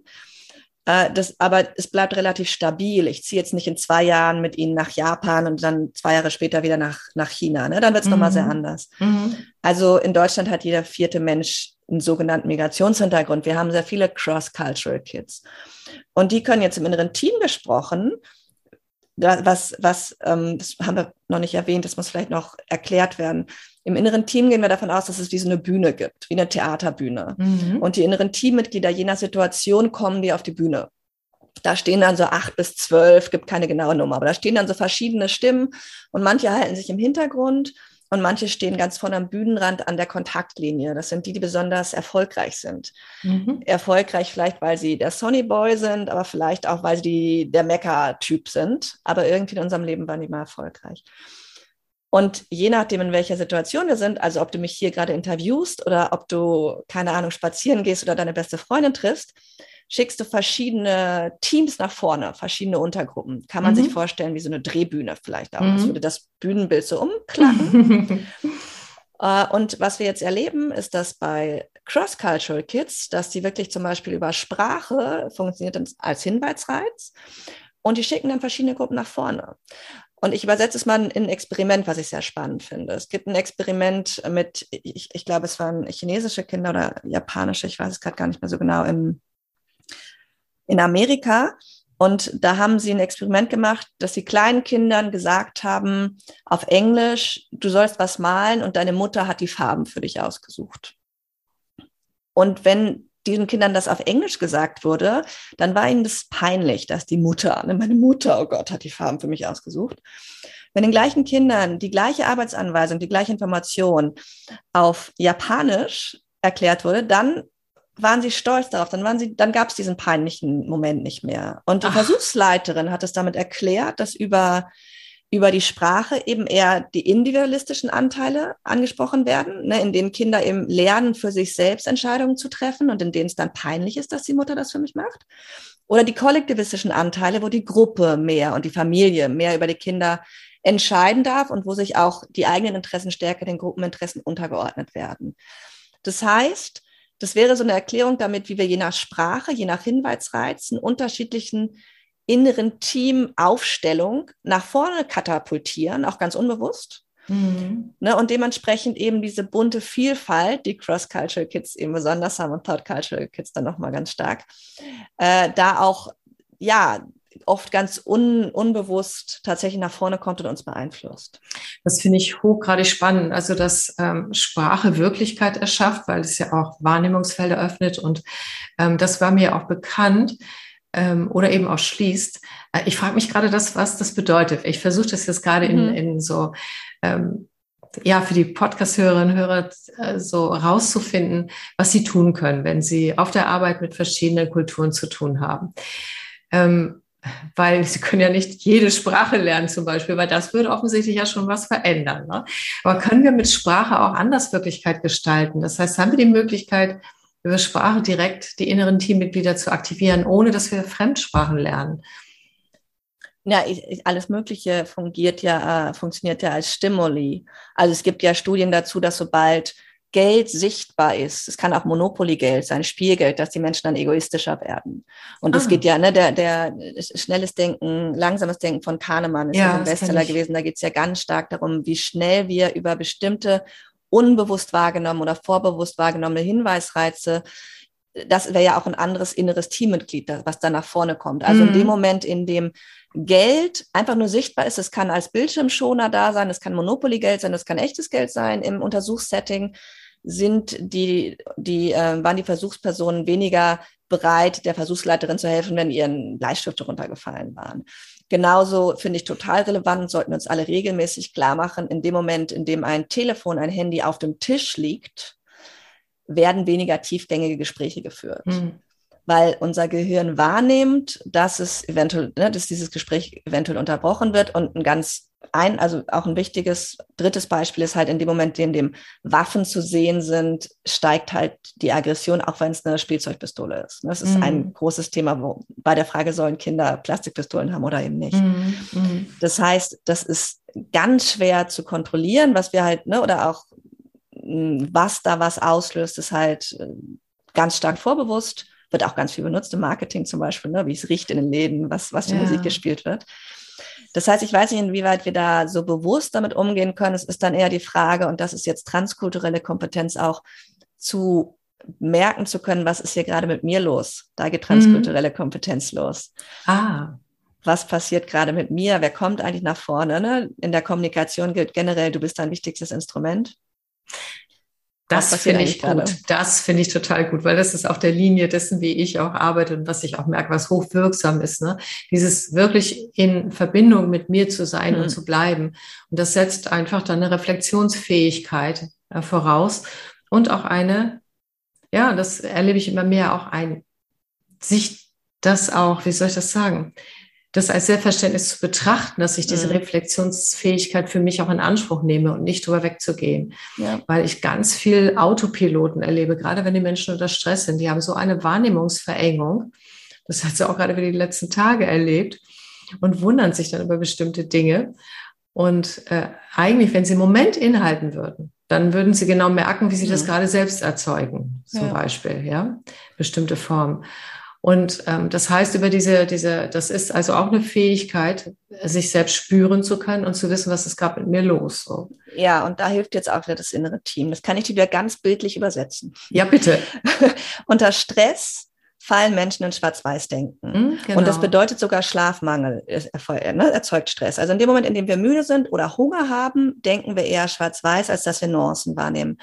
Äh, das, aber es bleibt relativ stabil. Ich ziehe jetzt nicht in zwei Jahren mit ihnen nach Japan und dann zwei Jahre später wieder nach, nach China. Ne? Dann wird es mhm. nochmal sehr anders. Mhm. Also in Deutschland hat jeder vierte Mensch einen sogenannten Migrationshintergrund. Wir haben sehr viele Cross-Cultural Kids. Und die können jetzt im inneren Team gesprochen, was, was ähm, das haben wir noch nicht erwähnt, das muss vielleicht noch erklärt werden. Im inneren Team gehen wir davon aus, dass es wie so eine Bühne gibt, wie eine Theaterbühne. Mhm. Und die inneren Teammitglieder je nach Situation kommen die auf die Bühne. Da stehen dann so acht bis zwölf, gibt keine genaue Nummer, aber da stehen dann so verschiedene Stimmen und manche halten sich im Hintergrund und manche stehen ganz vorne am Bühnenrand an der Kontaktlinie. Das sind die, die besonders erfolgreich sind. Mhm. Erfolgreich vielleicht, weil sie der Sonny Boy sind, aber vielleicht auch, weil sie der Mecker-Typ sind. Aber irgendwie in unserem Leben waren die mal erfolgreich. Und je nachdem, in welcher Situation wir sind, also ob du mich hier gerade interviewst oder ob du, keine Ahnung, spazieren gehst oder deine beste Freundin triffst, schickst du verschiedene Teams nach vorne, verschiedene Untergruppen. Kann man mhm. sich vorstellen, wie so eine Drehbühne vielleicht auch. Mhm. Das würde das Bühnenbild so umklappen. uh, und was wir jetzt erleben, ist, dass bei Cross-Cultural Kids, dass die wirklich zum Beispiel über Sprache funktioniert als Hinweisreiz und die schicken dann verschiedene Gruppen nach vorne. Und ich übersetze es mal in ein Experiment, was ich sehr spannend finde. Es gibt ein Experiment mit, ich, ich glaube, es waren chinesische Kinder oder japanische, ich weiß es gerade gar nicht mehr so genau, im, in Amerika. Und da haben sie ein Experiment gemacht, dass sie kleinen Kindern gesagt haben, auf Englisch, du sollst was malen und deine Mutter hat die Farben für dich ausgesucht. Und wenn diesen Kindern das auf Englisch gesagt wurde, dann war ihnen das peinlich, dass die Mutter, ne, meine Mutter, oh Gott, hat die Farben für mich ausgesucht. Wenn den gleichen Kindern die gleiche Arbeitsanweisung, die gleiche Information auf Japanisch erklärt wurde, dann waren sie stolz darauf, dann waren sie, dann gab es diesen peinlichen Moment nicht mehr. Und die Ach. Versuchsleiterin hat es damit erklärt, dass über über die Sprache eben eher die individualistischen Anteile angesprochen werden, ne, in denen Kinder eben lernen, für sich selbst Entscheidungen zu treffen und in denen es dann peinlich ist, dass die Mutter das für mich macht. Oder die kollektivistischen Anteile, wo die Gruppe mehr und die Familie mehr über die Kinder entscheiden darf und wo sich auch die eigenen Interessen stärker den Gruppeninteressen untergeordnet werden. Das heißt, das wäre so eine Erklärung damit, wie wir je nach Sprache, je nach Hinweisreizen unterschiedlichen inneren Teamaufstellung nach vorne katapultieren, auch ganz unbewusst. Mhm. Ne, und dementsprechend eben diese bunte Vielfalt, die Cross-Cultural Kids eben besonders haben und Third-Cultural Kids dann nochmal ganz stark, äh, da auch, ja, oft ganz un, unbewusst tatsächlich nach vorne kommt und uns beeinflusst. Das finde ich hochgradig spannend. Also, dass ähm, Sprache Wirklichkeit erschafft, weil es ja auch Wahrnehmungsfelder öffnet. Und ähm, das war mir auch bekannt ähm, oder eben auch schließt. Äh, ich frage mich gerade das, was das bedeutet. Ich versuche das jetzt gerade mhm. in, in so ähm, ja, für die Podcast-Hörerinnen und Hörer äh, so rauszufinden, was sie tun können, wenn sie auf der Arbeit mit verschiedenen Kulturen zu tun haben. Ähm, weil sie können ja nicht jede Sprache lernen zum Beispiel, weil das würde offensichtlich ja schon was verändern. Ne? Aber können wir mit Sprache auch anders Wirklichkeit gestalten? Das heißt, haben wir die Möglichkeit, über Sprache direkt die inneren Teammitglieder zu aktivieren, ohne dass wir Fremdsprachen lernen? Ja, alles Mögliche fungiert ja, äh, funktioniert ja als Stimuli. Also es gibt ja Studien dazu, dass sobald Geld sichtbar ist, es kann auch Monopoly-Geld sein, Spielgeld, dass die Menschen dann egoistischer werden. Und es ah. geht ja, ne, der, der schnelles Denken, langsames Denken von Kahnemann ist ja, ein Bestseller gewesen. Da geht es ja ganz stark darum, wie schnell wir über bestimmte unbewusst wahrgenommen oder vorbewusst wahrgenommene Hinweisreize das wäre ja auch ein anderes inneres Teammitglied, was da nach vorne kommt. Also in dem mhm. Moment, in dem Geld einfach nur sichtbar ist, es kann als Bildschirmschoner da sein, es kann Monopoly-Geld sein, es kann echtes Geld sein im Untersuchssetting, sind die, die, äh, waren die Versuchspersonen weniger bereit, der Versuchsleiterin zu helfen, wenn ihren Bleistifte runtergefallen waren. Genauso finde ich total relevant, sollten wir uns alle regelmäßig klar machen, in dem Moment, in dem ein Telefon, ein Handy auf dem Tisch liegt, werden weniger tiefgängige Gespräche geführt. Mhm. Weil unser Gehirn wahrnimmt, dass es eventuell, ne, dass dieses Gespräch eventuell unterbrochen wird und ein ganz ein, also auch ein wichtiges drittes Beispiel ist halt in dem Moment, in dem Waffen zu sehen sind, steigt halt die Aggression, auch wenn es eine Spielzeugpistole ist. Das ist mm. ein mhm. großes Thema, wo bei der Frage, sollen Kinder Plastikpistolen haben oder eben nicht. Mm. Mm. Das heißt, das ist ganz schwer zu kontrollieren, was wir halt, ne, oder auch was da was auslöst, ist halt äh, ganz stark vorbewusst. Wird auch ganz viel benutzt im Marketing zum Beispiel, ne? wie es riecht in den Läden, was, was für ja. Musik gespielt wird. Das heißt, ich weiß nicht, inwieweit wir da so bewusst damit umgehen können. Es ist dann eher die Frage, und das ist jetzt transkulturelle Kompetenz auch, zu merken zu können, was ist hier gerade mit mir los? Da geht transkulturelle mhm. Kompetenz los. Ah. Was passiert gerade mit mir? Wer kommt eigentlich nach vorne? Ne? In der Kommunikation gilt generell, du bist dein wichtigstes Instrument. Das finde ich gut. Gerade? Das finde ich total gut, weil das ist auf der Linie dessen, wie ich auch arbeite und was ich auch merke, was hochwirksam ist. Ne? Dieses wirklich in Verbindung mit mir zu sein mhm. und zu bleiben. Und das setzt einfach dann eine Reflexionsfähigkeit äh, voraus und auch eine, ja, das erlebe ich immer mehr, auch ein, sich das auch, wie soll ich das sagen? Das als Selbstverständnis zu betrachten, dass ich diese mhm. Reflexionsfähigkeit für mich auch in Anspruch nehme und nicht drüber wegzugehen. Ja. Weil ich ganz viel Autopiloten erlebe, gerade wenn die Menschen unter Stress sind. Die haben so eine Wahrnehmungsverengung. Das hat sie auch gerade wieder die letzten Tage erlebt und wundern sich dann über bestimmte Dinge. Und äh, eigentlich, wenn sie einen Moment inhalten würden, dann würden sie genau merken, wie sie mhm. das gerade selbst erzeugen, zum ja. Beispiel, ja, bestimmte Formen. Und ähm, das heißt, über diese, diese, das ist also auch eine Fähigkeit, sich selbst spüren zu können und zu wissen, was ist gerade mit mir los. So. Ja, und da hilft jetzt auch wieder das innere Team. Das kann ich dir wieder ganz bildlich übersetzen. Ja, bitte. Unter Stress fallen Menschen in Schwarz-Weiß-Denken. Mhm, genau. Und das genau. bedeutet sogar Schlafmangel ne, erzeugt Stress. Also in dem Moment, in dem wir müde sind oder Hunger haben, denken wir eher Schwarz-Weiß, als dass wir Nuancen wahrnehmen.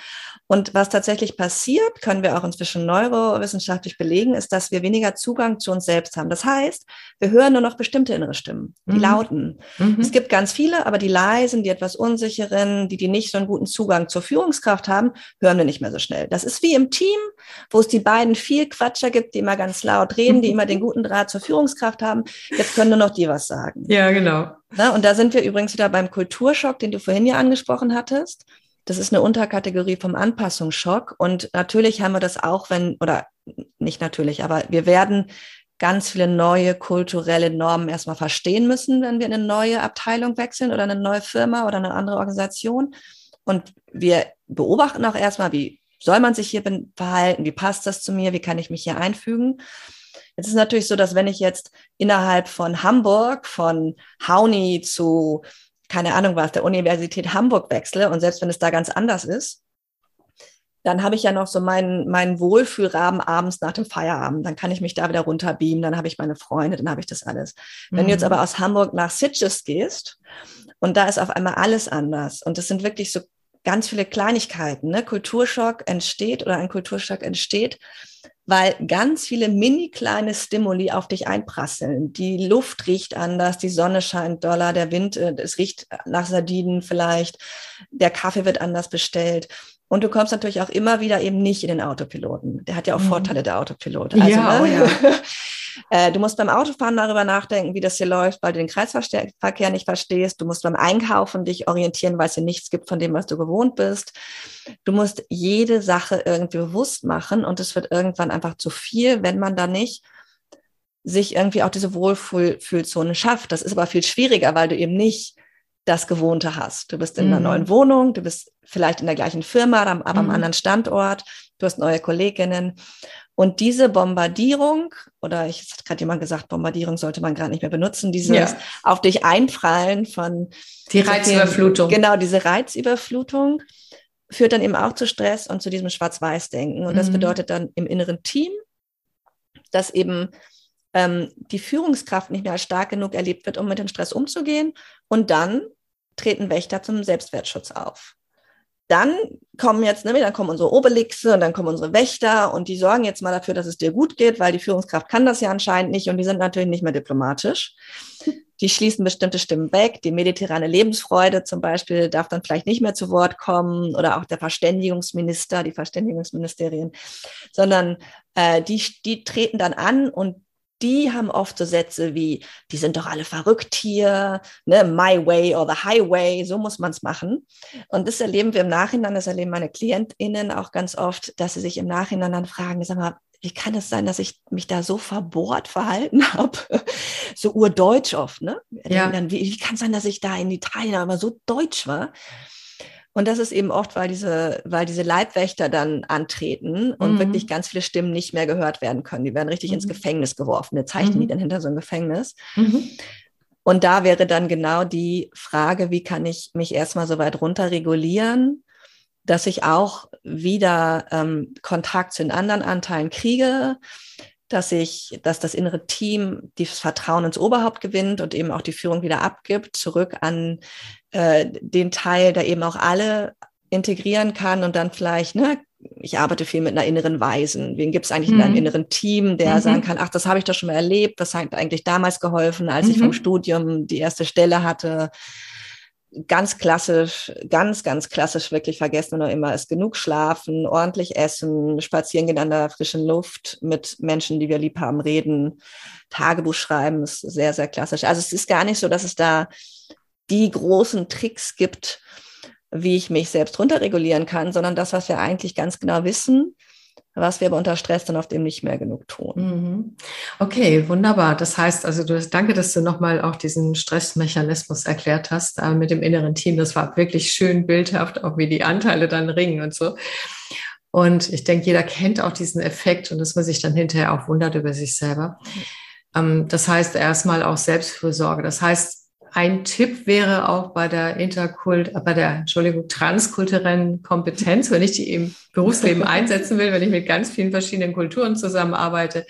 Und was tatsächlich passiert, können wir auch inzwischen neurowissenschaftlich belegen, ist, dass wir weniger Zugang zu uns selbst haben. Das heißt, wir hören nur noch bestimmte innere Stimmen, die mhm. lauten. Mhm. Es gibt ganz viele, aber die leisen, die etwas unsicheren, die, die nicht so einen guten Zugang zur Führungskraft haben, hören wir nicht mehr so schnell. Das ist wie im Team, wo es die beiden viel Quatscher gibt, die immer ganz laut reden, die immer den guten Draht zur Führungskraft haben. Jetzt können nur noch die was sagen. Ja, genau. Na, und da sind wir übrigens wieder beim Kulturschock, den du vorhin ja angesprochen hattest. Das ist eine Unterkategorie vom Anpassungsschock. Und natürlich haben wir das auch, wenn, oder nicht natürlich, aber wir werden ganz viele neue kulturelle Normen erstmal verstehen müssen, wenn wir in eine neue Abteilung wechseln oder eine neue Firma oder eine andere Organisation. Und wir beobachten auch erstmal, wie soll man sich hier verhalten? Wie passt das zu mir? Wie kann ich mich hier einfügen? Jetzt ist natürlich so, dass wenn ich jetzt innerhalb von Hamburg, von Hauni zu keine Ahnung was, der Universität Hamburg wechsle und selbst wenn es da ganz anders ist, dann habe ich ja noch so meinen, meinen Wohlfühlrahmen abends nach dem Feierabend. Dann kann ich mich da wieder runterbeamen, dann habe ich meine Freunde, dann habe ich das alles. Mhm. Wenn du jetzt mhm. aber aus Hamburg nach Sitges gehst und da ist auf einmal alles anders und das sind wirklich so ganz viele Kleinigkeiten. Ne? Kulturschock entsteht oder ein Kulturschock entsteht, weil ganz viele mini kleine Stimuli auf dich einprasseln. Die Luft riecht anders, die Sonne scheint doller, der Wind, äh, es riecht nach Sardinen vielleicht, der Kaffee wird anders bestellt. Und du kommst natürlich auch immer wieder eben nicht in den Autopiloten. Der hat ja auch mhm. Vorteile, der Autopilot. Also, ja, ne? oh ja. Äh, du musst beim Autofahren darüber nachdenken, wie das hier läuft, weil du den Kreisverkehr nicht verstehst. Du musst beim Einkaufen dich orientieren, weil es hier nichts gibt von dem, was du gewohnt bist. Du musst jede Sache irgendwie bewusst machen und es wird irgendwann einfach zu viel, wenn man da nicht sich irgendwie auch diese Wohlfühlzone schafft. Das ist aber viel schwieriger, weil du eben nicht das Gewohnte hast. Du bist in mhm. einer neuen Wohnung, du bist vielleicht in der gleichen Firma, aber mhm. am anderen Standort, du hast neue Kolleginnen. Und diese Bombardierung, oder ich hat gerade jemand gesagt, Bombardierung sollte man gerade nicht mehr benutzen, dieses ja. auf dich einprallen von die Reizüberflutung. Genau, diese Reizüberflutung führt dann eben auch zu Stress und zu diesem Schwarz-Weiß-Denken. Und mhm. das bedeutet dann im inneren Team, dass eben ähm, die Führungskraft nicht mehr stark genug erlebt wird, um mit dem Stress umzugehen. Und dann treten Wächter zum Selbstwertschutz auf. Dann kommen jetzt, ne, dann kommen unsere Obelixe und dann kommen unsere Wächter und die sorgen jetzt mal dafür, dass es dir gut geht, weil die Führungskraft kann das ja anscheinend nicht und die sind natürlich nicht mehr diplomatisch. Die schließen bestimmte Stimmen weg. Die mediterrane Lebensfreude zum Beispiel darf dann vielleicht nicht mehr zu Wort kommen oder auch der Verständigungsminister, die Verständigungsministerien, sondern äh, die, die treten dann an und die haben oft so Sätze wie, die sind doch alle verrückt hier, ne, my way or the highway, so muss man es machen. Und das erleben wir im Nachhinein, das erleben meine KlientInnen auch ganz oft, dass sie sich im Nachhinein dann fragen, sag mal, wie kann es sein, dass ich mich da so verbohrt verhalten habe? so urdeutsch oft, ne? Ja. Dann, wie, wie kann es sein, dass ich da in Italien aber so deutsch war? Und das ist eben oft, weil diese, weil diese Leibwächter dann antreten und mhm. wirklich ganz viele Stimmen nicht mehr gehört werden können. Die werden richtig mhm. ins Gefängnis geworfen. Wir zeichnen mhm. die dann hinter so ein Gefängnis. Mhm. Und da wäre dann genau die Frage, wie kann ich mich erstmal so weit runter regulieren, dass ich auch wieder ähm, Kontakt zu den anderen Anteilen kriege, dass ich, dass das innere Team das Vertrauen ins Oberhaupt gewinnt und eben auch die Führung wieder abgibt, zurück an äh, den Teil, der eben auch alle integrieren kann und dann vielleicht, ne, ich arbeite viel mit einer inneren Weisen. Wen gibt es eigentlich mhm. in einem mhm. inneren Team, der mhm. sagen kann, ach, das habe ich doch schon mal erlebt, das hat eigentlich damals geholfen, als mhm. ich vom mhm. Studium die erste Stelle hatte ganz klassisch, ganz, ganz klassisch wirklich vergessen nur immer ist genug schlafen, ordentlich essen, spazieren gehen an der frischen Luft, mit Menschen, die wir lieb haben, reden, Tagebuch schreiben, ist sehr, sehr klassisch. Also es ist gar nicht so, dass es da die großen Tricks gibt, wie ich mich selbst runterregulieren kann, sondern das, was wir eigentlich ganz genau wissen, was wir aber unter Stress dann auf dem nicht mehr genug tun. Mhm. Okay, wunderbar. Das heißt also, du, danke, dass du nochmal auch diesen Stressmechanismus erklärt hast äh, mit dem inneren Team. Das war wirklich schön bildhaft, auch wie die Anteile dann ringen und so. Und ich denke, jeder kennt auch diesen Effekt und dass man sich dann hinterher auch wundert über sich selber. Ähm, das heißt erstmal auch Selbstfürsorge. Das heißt, ein Tipp wäre auch bei der Interkult, bei der, Entschuldigung, transkulturellen Kompetenz, wenn ich die im Berufsleben einsetzen will, wenn ich mit ganz vielen verschiedenen Kulturen zusammenarbeite,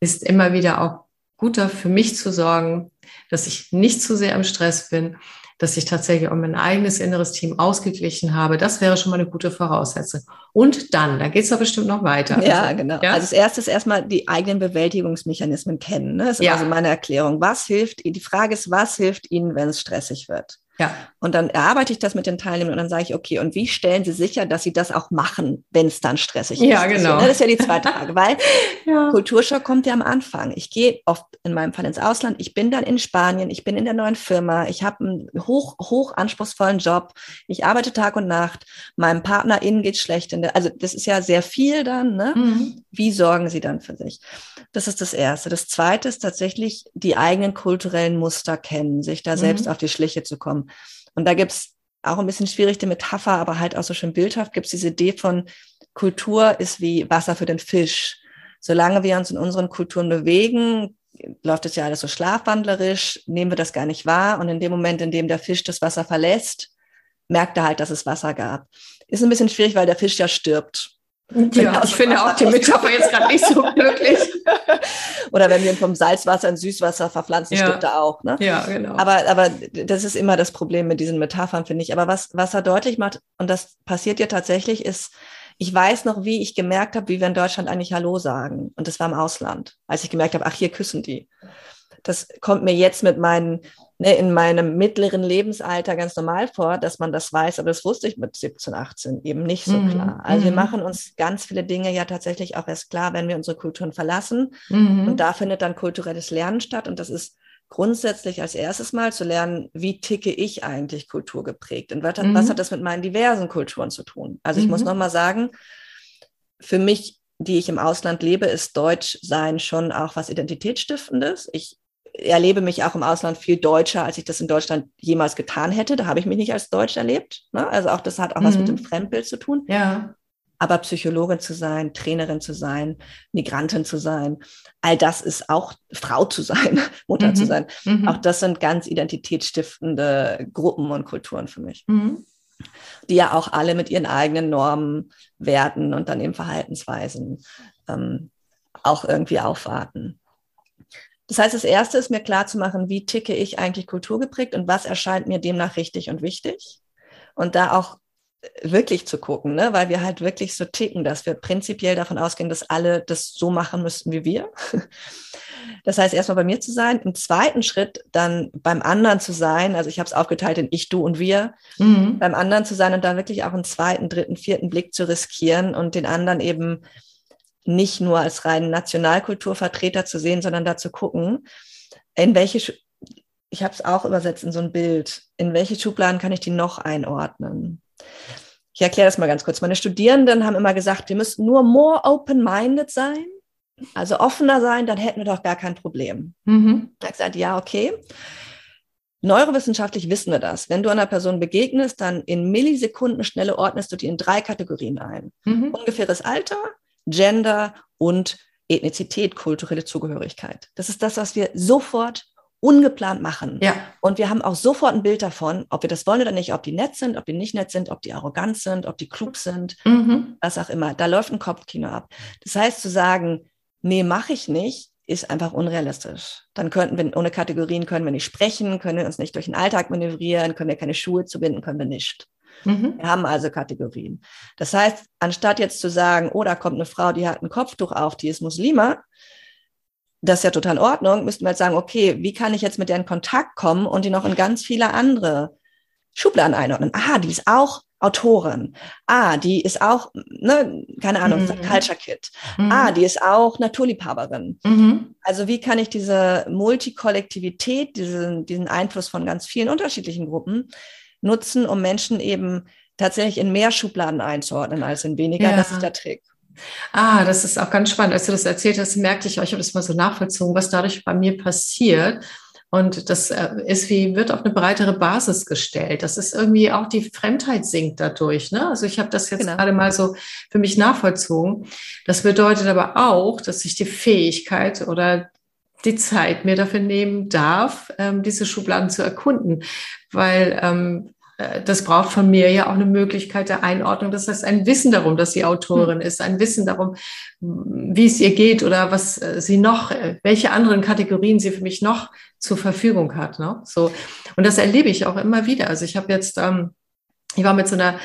ist immer wieder auch guter für mich zu sorgen, dass ich nicht zu sehr im Stress bin, dass ich tatsächlich auch mein eigenes inneres Team ausgeglichen habe. Das wäre schon mal eine gute Voraussetzung. Und dann, da geht es doch bestimmt noch weiter. Ja, also, genau. Ja? Also das erste ist erstmal die eigenen Bewältigungsmechanismen kennen. Ne? Das ist ja. also meine Erklärung. Was hilft Ihnen? Die Frage ist, was hilft Ihnen, wenn es stressig wird? Ja. Und dann erarbeite ich das mit den Teilnehmern und dann sage ich, okay, und wie stellen Sie sicher, dass Sie das auch machen, wenn es dann stressig ist? Ja, genau. Das ist ja die zweite Frage, weil ja. Kulturschock kommt ja am Anfang. Ich gehe oft in meinem Fall ins Ausland, ich bin dann in Spanien, ich bin in der neuen Firma, ich habe einen hoch, hoch anspruchsvollen Job, ich arbeite Tag und Nacht, meinem Partner innen geht schlecht. Der, also das ist ja sehr viel dann. Ne? Mhm. Wie sorgen Sie dann für sich? Das ist das Erste. Das Zweite ist tatsächlich die eigenen kulturellen Muster kennen, sich da mhm. selbst auf die Schliche zu kommen. Und da gibt's auch ein bisschen schwierige Metapher, aber halt auch so schön bildhaft, gibt's diese Idee von Kultur ist wie Wasser für den Fisch. Solange wir uns in unseren Kulturen bewegen, läuft es ja alles so schlafwandlerisch, nehmen wir das gar nicht wahr. Und in dem Moment, in dem der Fisch das Wasser verlässt, merkt er halt, dass es Wasser gab. Ist ein bisschen schwierig, weil der Fisch ja stirbt. Ja, ich finde auch die Metapher jetzt gerade nicht so glücklich. Oder wenn wir vom Salzwasser in Süßwasser verpflanzen, ja. stirbt er auch. Ne? Ja, genau. Aber, aber das ist immer das Problem mit diesen Metaphern, finde ich. Aber was, was er deutlich macht, und das passiert ja tatsächlich, ist, ich weiß noch, wie ich gemerkt habe, wie wir in Deutschland eigentlich Hallo sagen. Und das war im Ausland, als ich gemerkt habe, ach, hier küssen die. Das kommt mir jetzt mit meinen, ne, in meinem mittleren Lebensalter ganz normal vor, dass man das weiß, aber das wusste ich mit 17, 18 eben nicht so mhm. klar. Also mhm. wir machen uns ganz viele Dinge ja tatsächlich auch erst klar, wenn wir unsere Kulturen verlassen. Mhm. Und da findet dann kulturelles Lernen statt. Und das ist grundsätzlich als erstes mal zu lernen, wie ticke ich eigentlich kulturgeprägt und was, mhm. was hat das mit meinen diversen Kulturen zu tun? Also ich mhm. muss nochmal sagen, für mich, die ich im Ausland lebe, ist Deutschsein schon auch was Identitätsstiftendes. Ich erlebe mich auch im Ausland viel deutscher, als ich das in Deutschland jemals getan hätte. Da habe ich mich nicht als Deutsch erlebt. Ne? Also auch das hat auch mhm. was mit dem mhm. Fremdbild zu tun. Ja. Aber Psychologin zu sein, Trainerin zu sein, Migrantin zu sein, all das ist auch Frau zu sein, Mutter mhm. zu sein. Mhm. Auch das sind ganz identitätsstiftende Gruppen und Kulturen für mich. Mhm. Die ja auch alle mit ihren eigenen Normen, Werten und dann eben Verhaltensweisen ähm, auch irgendwie aufwarten. Das heißt, das Erste ist mir klar zu machen, wie ticke ich eigentlich kulturgeprägt und was erscheint mir demnach richtig und wichtig. Und da auch wirklich zu gucken, ne? weil wir halt wirklich so ticken, dass wir prinzipiell davon ausgehen, dass alle das so machen müssten wie wir. Das heißt, erstmal bei mir zu sein, im zweiten Schritt dann beim anderen zu sein, also ich habe es aufgeteilt in ich, du und wir, mhm. beim anderen zu sein und da wirklich auch einen zweiten, dritten, vierten Blick zu riskieren und den anderen eben nicht nur als reinen Nationalkulturvertreter zu sehen, sondern da zu gucken, in welche, ich habe es auch übersetzt in so ein Bild, in welche Schubladen kann ich die noch einordnen? Ich erkläre das mal ganz kurz. Meine Studierenden haben immer gesagt, wir müssten nur more open-minded sein, also offener sein, dann hätten wir doch gar kein Problem. Mhm. Ich habe gesagt, ja, okay. Neurowissenschaftlich wissen wir das. Wenn du einer Person begegnest, dann in Millisekunden Schnelle ordnest du die in drei Kategorien ein. Mhm. Ungefähres Alter, Gender und Ethnizität, kulturelle Zugehörigkeit. Das ist das, was wir sofort ungeplant machen. Ja. Und wir haben auch sofort ein Bild davon, ob wir das wollen oder nicht, ob die nett sind, ob die nicht nett sind, ob die arrogant sind, ob die klug sind, mhm. was auch immer. Da läuft ein Kopfkino ab. Das heißt, zu sagen, nee, mache ich nicht, ist einfach unrealistisch. Dann könnten wir, ohne Kategorien können wir nicht sprechen, können wir uns nicht durch den Alltag manövrieren, können wir keine Schuhe zubinden, können wir nicht. Mhm. Wir haben also Kategorien. Das heißt, anstatt jetzt zu sagen, oh, da kommt eine Frau, die hat ein Kopftuch auf, die ist Muslima, das ist ja total in Ordnung, müssten wir jetzt sagen, okay, wie kann ich jetzt mit der in Kontakt kommen und die noch in ganz viele andere Schubladen einordnen? Ah, die ist auch Autorin. Ah, die ist auch, ne, keine Ahnung, mhm. Culture Kit. Mhm. Ah, die ist auch Naturliebhaberin. Mhm. Also wie kann ich diese Multikollektivität, diesen, diesen Einfluss von ganz vielen unterschiedlichen Gruppen nutzen, um Menschen eben tatsächlich in mehr Schubladen einzuordnen als in weniger? Ja. Das ist der Trick. Ah, das ist auch ganz spannend. Als du das erzählt hast, merkte ich, ich habe das mal so nachvollzogen, was dadurch bei mir passiert. Und das äh, ist wie, wird auf eine breitere Basis gestellt. Das ist irgendwie auch die Fremdheit sinkt dadurch. Ne? Also ich habe das jetzt genau. gerade mal so für mich nachvollzogen. Das bedeutet aber auch, dass ich die Fähigkeit oder die Zeit mir dafür nehmen darf, ähm, diese Schubladen zu erkunden. Weil ähm, äh, das braucht von mir ja auch eine Möglichkeit der Einordnung. Das heißt, ein Wissen darum, dass sie Autorin ist, ein Wissen darum, wie es ihr geht oder was äh, sie noch, äh, welche anderen Kategorien sie für mich noch zur Verfügung hat. Ne? So. Und das erlebe ich auch immer wieder. Also ich habe jetzt, ähm, ich war mit so einer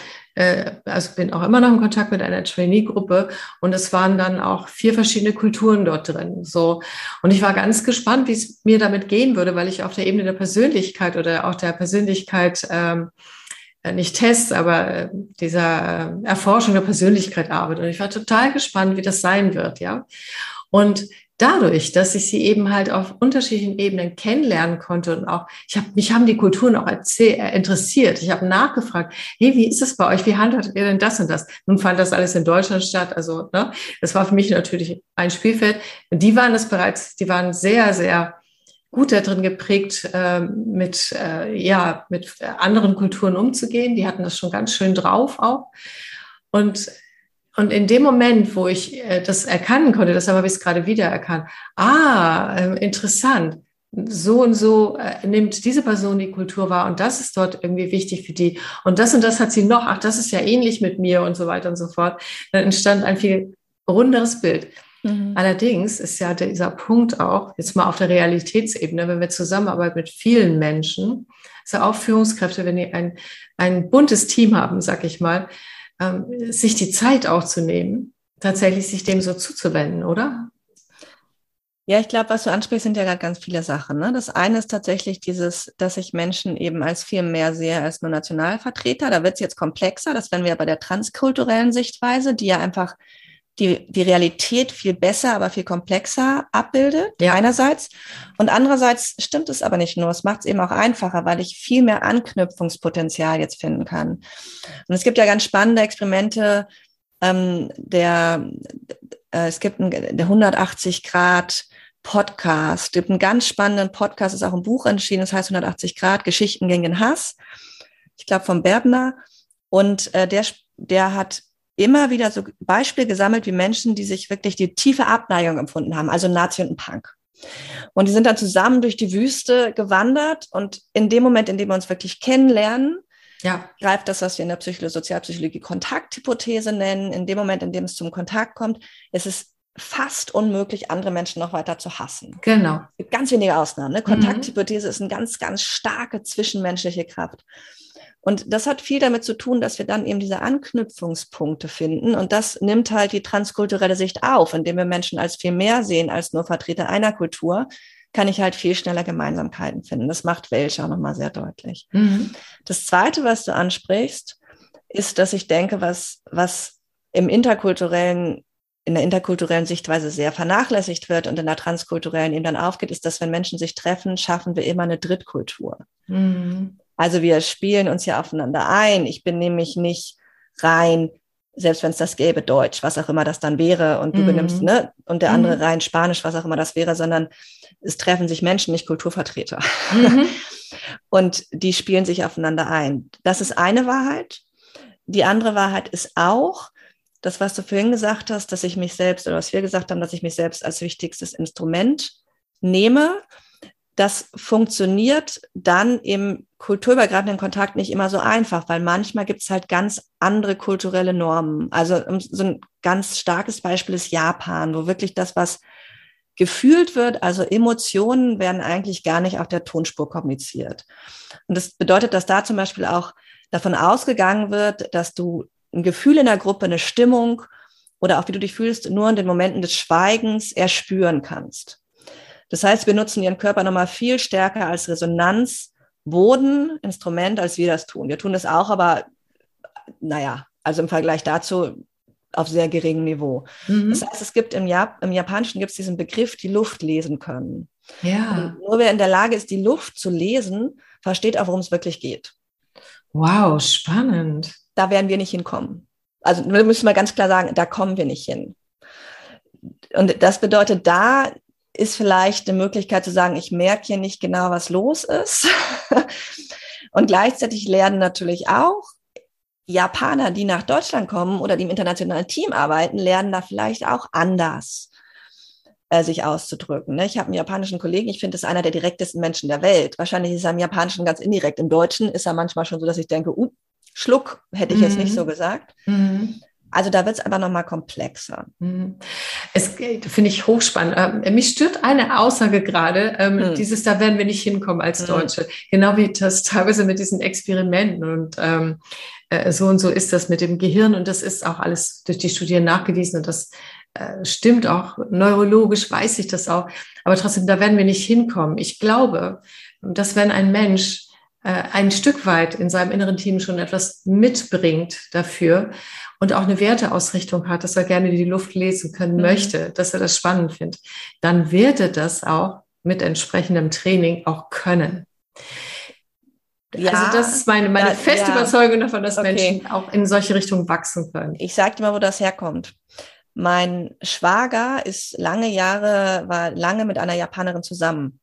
also bin auch immer noch in Kontakt mit einer Trainee-Gruppe und es waren dann auch vier verschiedene Kulturen dort drin. So und ich war ganz gespannt, wie es mir damit gehen würde, weil ich auf der Ebene der Persönlichkeit oder auch der Persönlichkeit ähm, äh, nicht Tests, aber äh, dieser äh, Erforschung der Persönlichkeit arbeite. Und ich war total gespannt, wie das sein wird, ja. Und dadurch, dass ich sie eben halt auf unterschiedlichen Ebenen kennenlernen konnte und auch, ich habe, mich haben die Kulturen auch äh, interessiert. Ich habe nachgefragt, hey, wie ist es bei euch? Wie handhabt ihr denn das und das? Nun fand das alles in Deutschland statt. Also, ne, das war für mich natürlich ein Spielfeld. Und die waren es bereits, die waren sehr, sehr gut darin geprägt, äh, mit, äh, ja, mit anderen Kulturen umzugehen. Die hatten das schon ganz schön drauf auch. Und und in dem Moment, wo ich äh, das erkennen konnte, das habe ich es gerade wieder erkannt, ah, äh, interessant, so und so äh, nimmt diese Person die Kultur wahr und das ist dort irgendwie wichtig für die und das und das hat sie noch, ach, das ist ja ähnlich mit mir und so weiter und so fort. Dann entstand ein viel runderes Bild. Mhm. Allerdings ist ja dieser Punkt auch, jetzt mal auf der Realitätsebene, wenn wir zusammenarbeiten mit vielen Menschen, ist ja auch Führungskräfte, wenn die ein, ein buntes Team haben, sag ich mal, ähm, sich die Zeit auch zu nehmen, tatsächlich sich dem so zuzuwenden, oder? Ja, ich glaube, was du ansprichst, sind ja gerade ganz viele Sachen. Ne? Das eine ist tatsächlich dieses, dass ich Menschen eben als viel mehr sehe als nur Nationalvertreter. Da wird es jetzt komplexer. Das werden wir bei der transkulturellen Sichtweise, die ja einfach die, die Realität viel besser, aber viel komplexer abbildet, ja. einerseits. Und andererseits stimmt es aber nicht nur. Es macht es eben auch einfacher, weil ich viel mehr Anknüpfungspotenzial jetzt finden kann. Und es gibt ja ganz spannende Experimente, ähm, der, äh, es gibt ein, der 180 Grad Podcast, es gibt einen ganz spannenden Podcast, ist auch ein Buch entschieden, das heißt 180 Grad Geschichten gegen den Hass. Ich glaube vom Berdner. Und äh, der, der hat immer wieder so Beispiele gesammelt, wie Menschen, die sich wirklich die tiefe Abneigung empfunden haben, also Nazi und Punk. Und die sind dann zusammen durch die Wüste gewandert und in dem Moment, in dem wir uns wirklich kennenlernen, ja. greift das, was wir in der Psychologie, Sozialpsychologie Kontakthypothese nennen. In dem Moment, in dem es zum Kontakt kommt, ist es fast unmöglich, andere Menschen noch weiter zu hassen. Genau. Es gibt ganz wenige Ausnahmen. Ne? Kontakthypothese mhm. ist eine ganz, ganz starke zwischenmenschliche Kraft. Und das hat viel damit zu tun, dass wir dann eben diese Anknüpfungspunkte finden. Und das nimmt halt die transkulturelle Sicht auf, indem wir Menschen als viel mehr sehen als nur Vertreter einer Kultur, kann ich halt viel schneller Gemeinsamkeiten finden. Das macht Welch auch nochmal sehr deutlich. Mhm. Das Zweite, was du ansprichst, ist, dass ich denke, was, was im interkulturellen in der interkulturellen Sichtweise sehr vernachlässigt wird und in der transkulturellen eben dann aufgeht, ist, dass wenn Menschen sich treffen, schaffen wir immer eine Drittkultur. Mhm. Also wir spielen uns ja aufeinander ein. Ich bin nämlich nicht rein, selbst wenn es das gäbe, Deutsch, was auch immer das dann wäre, und du mhm. benimmst, ne, und der andere mhm. rein Spanisch, was auch immer das wäre, sondern es treffen sich Menschen, nicht Kulturvertreter. Mhm. und die spielen sich aufeinander ein. Das ist eine Wahrheit. Die andere Wahrheit ist auch, das, was du vorhin gesagt hast, dass ich mich selbst, oder was wir gesagt haben, dass ich mich selbst als wichtigstes Instrument nehme das funktioniert dann im kulturübergreifenden Kontakt nicht immer so einfach, weil manchmal gibt es halt ganz andere kulturelle Normen. Also so ein ganz starkes Beispiel ist Japan, wo wirklich das, was gefühlt wird, also Emotionen werden eigentlich gar nicht auf der Tonspur kommuniziert. Und das bedeutet, dass da zum Beispiel auch davon ausgegangen wird, dass du ein Gefühl in der Gruppe, eine Stimmung oder auch wie du dich fühlst, nur in den Momenten des Schweigens erspüren kannst. Das heißt, wir nutzen ihren Körper nochmal viel stärker als Resonanzboden, Instrument, als wir das tun. Wir tun das auch, aber naja, also im Vergleich dazu auf sehr geringem Niveau. Mhm. Das heißt, es gibt im, Jap im Japanischen gibt es diesen Begriff, die Luft lesen können. Ja. Und nur wer in der Lage ist, die Luft zu lesen, versteht auch, worum es wirklich geht. Wow, spannend. Da werden wir nicht hinkommen. Also wir müssen mal ganz klar sagen, da kommen wir nicht hin. Und das bedeutet, da ist vielleicht eine Möglichkeit zu sagen, ich merke hier nicht genau, was los ist. Und gleichzeitig lernen natürlich auch Japaner, die nach Deutschland kommen oder die im internationalen Team arbeiten, lernen da vielleicht auch anders äh, sich auszudrücken. Ne? Ich habe einen japanischen Kollegen, ich finde, das ist einer der direktesten Menschen der Welt. Wahrscheinlich ist er im Japanischen ganz indirekt. Im Deutschen ist er manchmal schon so, dass ich denke, uh, Schluck hätte ich mhm. jetzt nicht so gesagt. Mhm. Also da wird es einfach nochmal komplexer. Mhm. Es finde ich hochspannend. Ähm, mich stört eine Aussage gerade, ähm, mhm. dieses, da werden wir nicht hinkommen als mhm. Deutsche. Mhm. Genau wie das teilweise mit diesen Experimenten und ähm, äh, so und so ist das mit dem Gehirn und das ist auch alles durch die Studien nachgewiesen und das äh, stimmt auch. Neurologisch weiß ich das auch. Aber trotzdem, da werden wir nicht hinkommen. Ich glaube, dass wenn ein Mensch äh, ein Stück weit in seinem inneren Team schon etwas mitbringt dafür und auch eine Werteausrichtung hat, dass er gerne die Luft lesen können mhm. möchte, dass er das spannend findet, dann wird er das auch mit entsprechendem Training auch können. Ja, also das ist meine, meine da, feste ja. Überzeugung davon, dass okay. Menschen auch in solche Richtungen wachsen können. Ich sage dir mal, wo das herkommt. Mein Schwager ist lange Jahre, war lange mit einer Japanerin zusammen.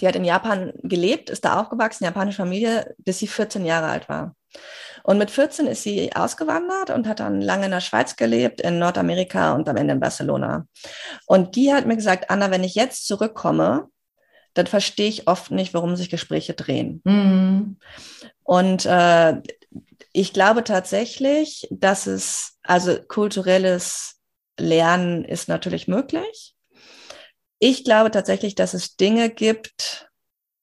Die hat in Japan gelebt, ist da aufgewachsen, japanische Familie, bis sie 14 Jahre alt war. Und mit 14 ist sie ausgewandert und hat dann lange in der Schweiz gelebt, in Nordamerika und am Ende in Barcelona. Und die hat mir gesagt, Anna, wenn ich jetzt zurückkomme, dann verstehe ich oft nicht, warum sich Gespräche drehen. Mhm. Und äh, ich glaube tatsächlich, dass es, also kulturelles Lernen ist natürlich möglich. Ich glaube tatsächlich, dass es Dinge gibt,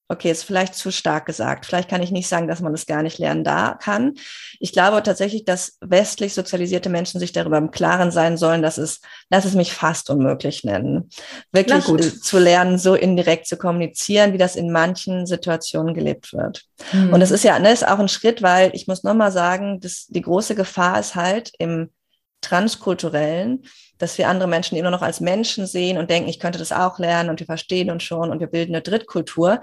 okay, ist vielleicht zu stark gesagt. Vielleicht kann ich nicht sagen, dass man das gar nicht lernen da kann. Ich glaube tatsächlich, dass westlich sozialisierte Menschen sich darüber im Klaren sein sollen, dass es, lass es mich fast unmöglich nennen, wirklich zu lernen, so indirekt zu kommunizieren, wie das in manchen Situationen gelebt wird. Mhm. Und es ist ja, ne, ist auch ein Schritt, weil ich muss nochmal sagen, dass die große Gefahr ist halt im transkulturellen, dass wir andere Menschen immer noch als Menschen sehen und denken, ich könnte das auch lernen und wir verstehen uns schon und wir bilden eine Drittkultur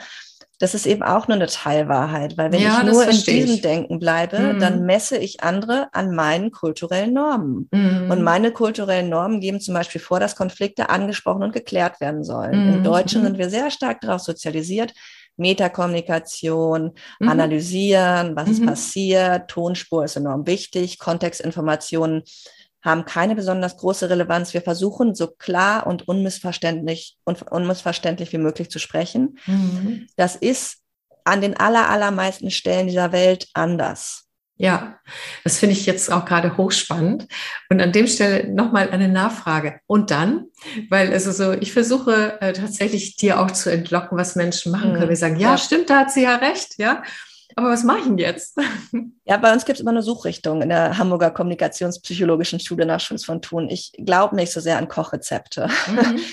das ist eben auch nur eine Teilwahrheit, weil wenn ja, ich nur in diesem ich. Denken bleibe, mhm. dann messe ich andere an meinen kulturellen Normen. Mhm. Und meine kulturellen Normen geben zum Beispiel vor, dass Konflikte angesprochen und geklärt werden sollen. Mhm. Im Deutschen sind wir sehr stark darauf sozialisiert, Metakommunikation, mhm. analysieren, was ist mhm. passiert, Tonspur ist enorm wichtig, Kontextinformationen haben keine besonders große Relevanz. Wir versuchen so klar und unmissverständlich und unmissverständlich wie möglich zu sprechen. Mhm. Das ist an den aller, allermeisten Stellen dieser Welt anders. Ja, das finde ich jetzt auch gerade hochspannend. Und an dem Stelle nochmal eine Nachfrage. Und dann, weil also so, ich versuche äh, tatsächlich dir auch zu entlocken, was Menschen machen können. Mhm. Wir sagen, ja, ja, stimmt, da hat sie ja recht, ja. Aber was mache ich denn jetzt? Ja, bei uns gibt es immer eine Suchrichtung in der Hamburger Kommunikationspsychologischen Schule nach Schulz von Thun. Ich glaube nicht so sehr an Kochrezepte. Mhm.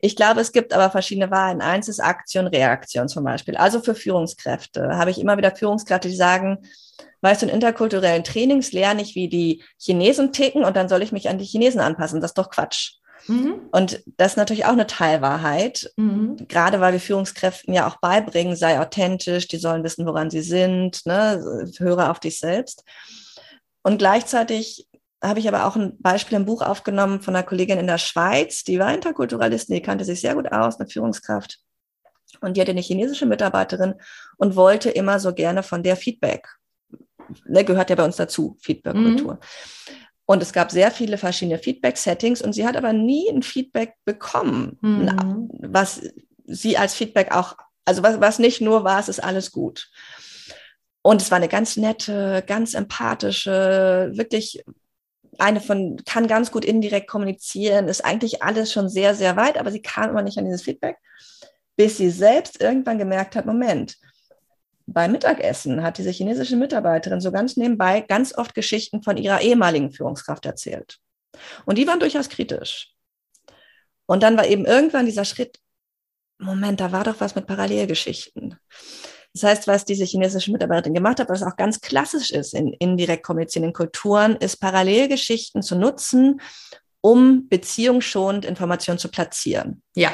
Ich glaube, es gibt aber verschiedene Wahlen. Eins ist Aktion, Reaktion zum Beispiel. Also für Führungskräfte habe ich immer wieder Führungskräfte, die sagen, weißt du, in interkulturellen Trainings lerne ich, wie die Chinesen ticken und dann soll ich mich an die Chinesen anpassen. Das ist doch Quatsch. Mhm. Und das ist natürlich auch eine Teilwahrheit, mhm. gerade weil wir Führungskräften ja auch beibringen, sei authentisch, die sollen wissen, woran sie sind, ne? höre auf dich selbst. Und gleichzeitig habe ich aber auch ein Beispiel im Buch aufgenommen von einer Kollegin in der Schweiz, die war Interkulturalistin, die kannte sich sehr gut aus, eine Führungskraft. Und die hatte eine chinesische Mitarbeiterin und wollte immer so gerne von der Feedback. Ne, gehört ja bei uns dazu, Feedback-Kultur. Mhm. Und es gab sehr viele verschiedene Feedback-Settings und sie hat aber nie ein Feedback bekommen, mhm. was sie als Feedback auch, also was, was nicht nur war, es ist alles gut. Und es war eine ganz nette, ganz empathische, wirklich eine von, kann ganz gut indirekt kommunizieren, ist eigentlich alles schon sehr, sehr weit, aber sie kam immer nicht an dieses Feedback, bis sie selbst irgendwann gemerkt hat, Moment, beim Mittagessen hat diese chinesische Mitarbeiterin so ganz nebenbei ganz oft Geschichten von ihrer ehemaligen Führungskraft erzählt. Und die waren durchaus kritisch. Und dann war eben irgendwann dieser Schritt, Moment, da war doch was mit Parallelgeschichten. Das heißt, was diese chinesische Mitarbeiterin gemacht hat, was auch ganz klassisch ist in indirekt kommunizierenden Kulturen, ist Parallelgeschichten zu nutzen, um beziehungsschonend Informationen zu platzieren. Ja.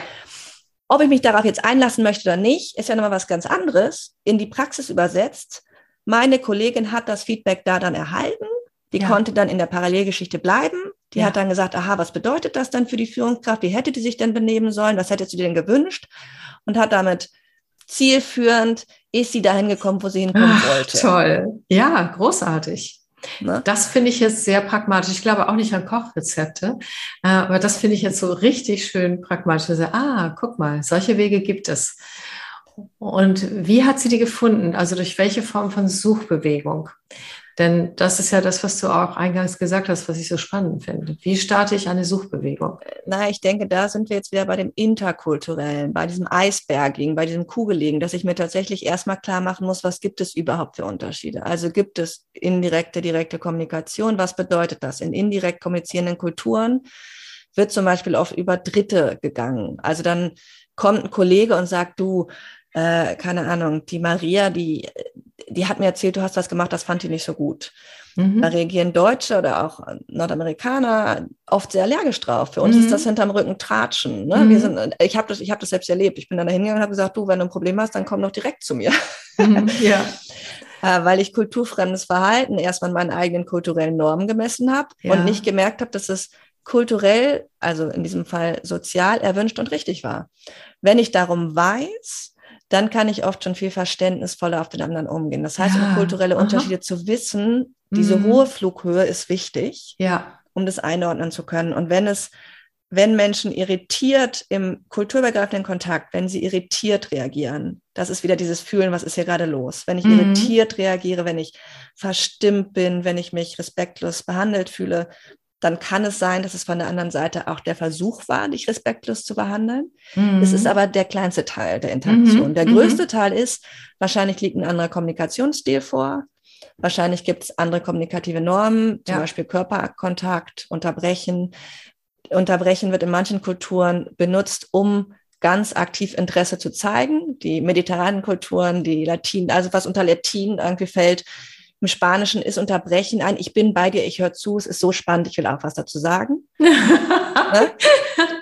Ob ich mich darauf jetzt einlassen möchte oder nicht, ist ja nochmal was ganz anderes. In die Praxis übersetzt. Meine Kollegin hat das Feedback da dann erhalten. Die ja. konnte dann in der Parallelgeschichte bleiben. Die ja. hat dann gesagt, aha, was bedeutet das dann für die Führungskraft? Wie hätte die sich denn benehmen sollen? Was hättest du dir denn gewünscht? Und hat damit zielführend ist sie dahin gekommen, wo sie hinkommen Ach, wollte. Toll. Ja, großartig. Ne? Das finde ich jetzt sehr pragmatisch. Ich glaube auch nicht an Kochrezepte, äh, aber das finde ich jetzt so richtig schön pragmatisch. Ah, guck mal, solche Wege gibt es. Und wie hat sie die gefunden? Also durch welche Form von Suchbewegung? Denn das ist ja das, was du auch eingangs gesagt hast, was ich so spannend finde. Wie starte ich eine Suchbewegung? Na, ich denke, da sind wir jetzt wieder bei dem Interkulturellen, bei diesem Eisberging, bei diesem Kugeligen, dass ich mir tatsächlich erstmal klar machen muss, was gibt es überhaupt für Unterschiede? Also gibt es indirekte, direkte Kommunikation? Was bedeutet das? In indirekt kommunizierenden Kulturen wird zum Beispiel oft über Dritte gegangen. Also dann kommt ein Kollege und sagt, du, äh, keine Ahnung, die Maria, die, die hat mir erzählt, du hast was gemacht, das fand die nicht so gut. Mhm. Da reagieren Deutsche oder auch Nordamerikaner oft sehr allergisch drauf. Für uns mhm. ist das hinterm Rücken Tratschen. Ne? Mhm. Wir sind, ich habe das, ich hab das selbst erlebt. Ich bin dann da hingegangen und habe gesagt, du, wenn du ein Problem hast, dann komm doch direkt zu mir. Mhm. Ja. äh, weil ich kulturfremdes Verhalten erstmal an meinen eigenen kulturellen Normen gemessen habe ja. und nicht gemerkt habe, dass es kulturell, also in diesem Fall sozial, erwünscht und richtig war. Wenn ich darum weiß, dann kann ich oft schon viel verständnisvoller auf den anderen umgehen. Das heißt, ja. um kulturelle Aha. Unterschiede zu wissen, diese mhm. hohe Flughöhe ist wichtig, ja. um das einordnen zu können. Und wenn es, wenn Menschen irritiert im kulturübergreifenden Kontakt, wenn sie irritiert reagieren, das ist wieder dieses Fühlen, was ist hier gerade los. Wenn ich mhm. irritiert reagiere, wenn ich verstimmt bin, wenn ich mich respektlos behandelt fühle, dann kann es sein, dass es von der anderen Seite auch der Versuch war, dich respektlos zu behandeln. Mhm. Es ist aber der kleinste Teil der Interaktion. Mhm. Der größte mhm. Teil ist, wahrscheinlich liegt ein anderer Kommunikationsstil vor. Wahrscheinlich gibt es andere kommunikative Normen, zum ja. Beispiel Körperkontakt, Unterbrechen. Unterbrechen wird in manchen Kulturen benutzt, um ganz aktiv Interesse zu zeigen. Die mediterranen Kulturen, die Latin, also was unter Latin irgendwie fällt, im Spanischen ist Unterbrechen ein, ich bin bei dir, ich höre zu, es ist so spannend, ich will auch was dazu sagen. ne?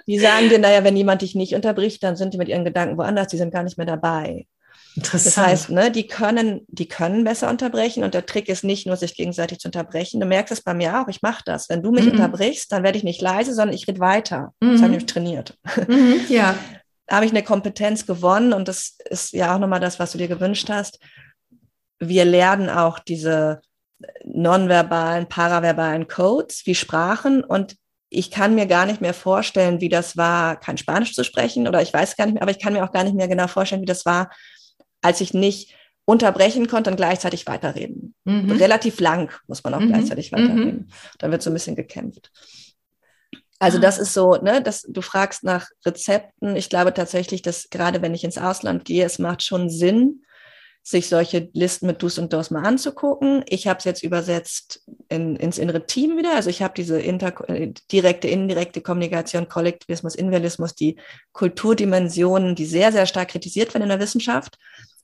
Die sagen dir, naja, wenn jemand dich nicht unterbricht, dann sind die mit ihren Gedanken woanders, die sind gar nicht mehr dabei. Interessant. Das heißt, ne, die können, die können besser unterbrechen und der Trick ist nicht nur, sich gegenseitig zu unterbrechen. Du merkst es bei mir auch, ich mache das. Wenn du mich mhm. unterbrichst, dann werde ich nicht leise, sondern ich rede weiter. Mhm. Das habe ich trainiert. Mhm. Ja. da habe ich eine Kompetenz gewonnen und das ist ja auch nochmal das, was du dir gewünscht hast wir lernen auch diese nonverbalen, paraverbalen Codes wie Sprachen und ich kann mir gar nicht mehr vorstellen, wie das war, kein Spanisch zu sprechen oder ich weiß gar nicht mehr, aber ich kann mir auch gar nicht mehr genau vorstellen, wie das war, als ich nicht unterbrechen konnte und gleichzeitig weiterreden. Mhm. Relativ lang muss man auch mhm. gleichzeitig weiterreden. Mhm. Dann wird so ein bisschen gekämpft. Also ah. das ist so, ne, dass du fragst nach Rezepten. Ich glaube tatsächlich, dass gerade wenn ich ins Ausland gehe, es macht schon Sinn, sich solche Listen mit Do's und Do's mal anzugucken. Ich habe es jetzt übersetzt in, ins innere Team wieder. Also ich habe diese inter, äh, direkte, indirekte Kommunikation, Kollektivismus, Individualismus, die Kulturdimensionen, die sehr, sehr stark kritisiert werden in der Wissenschaft,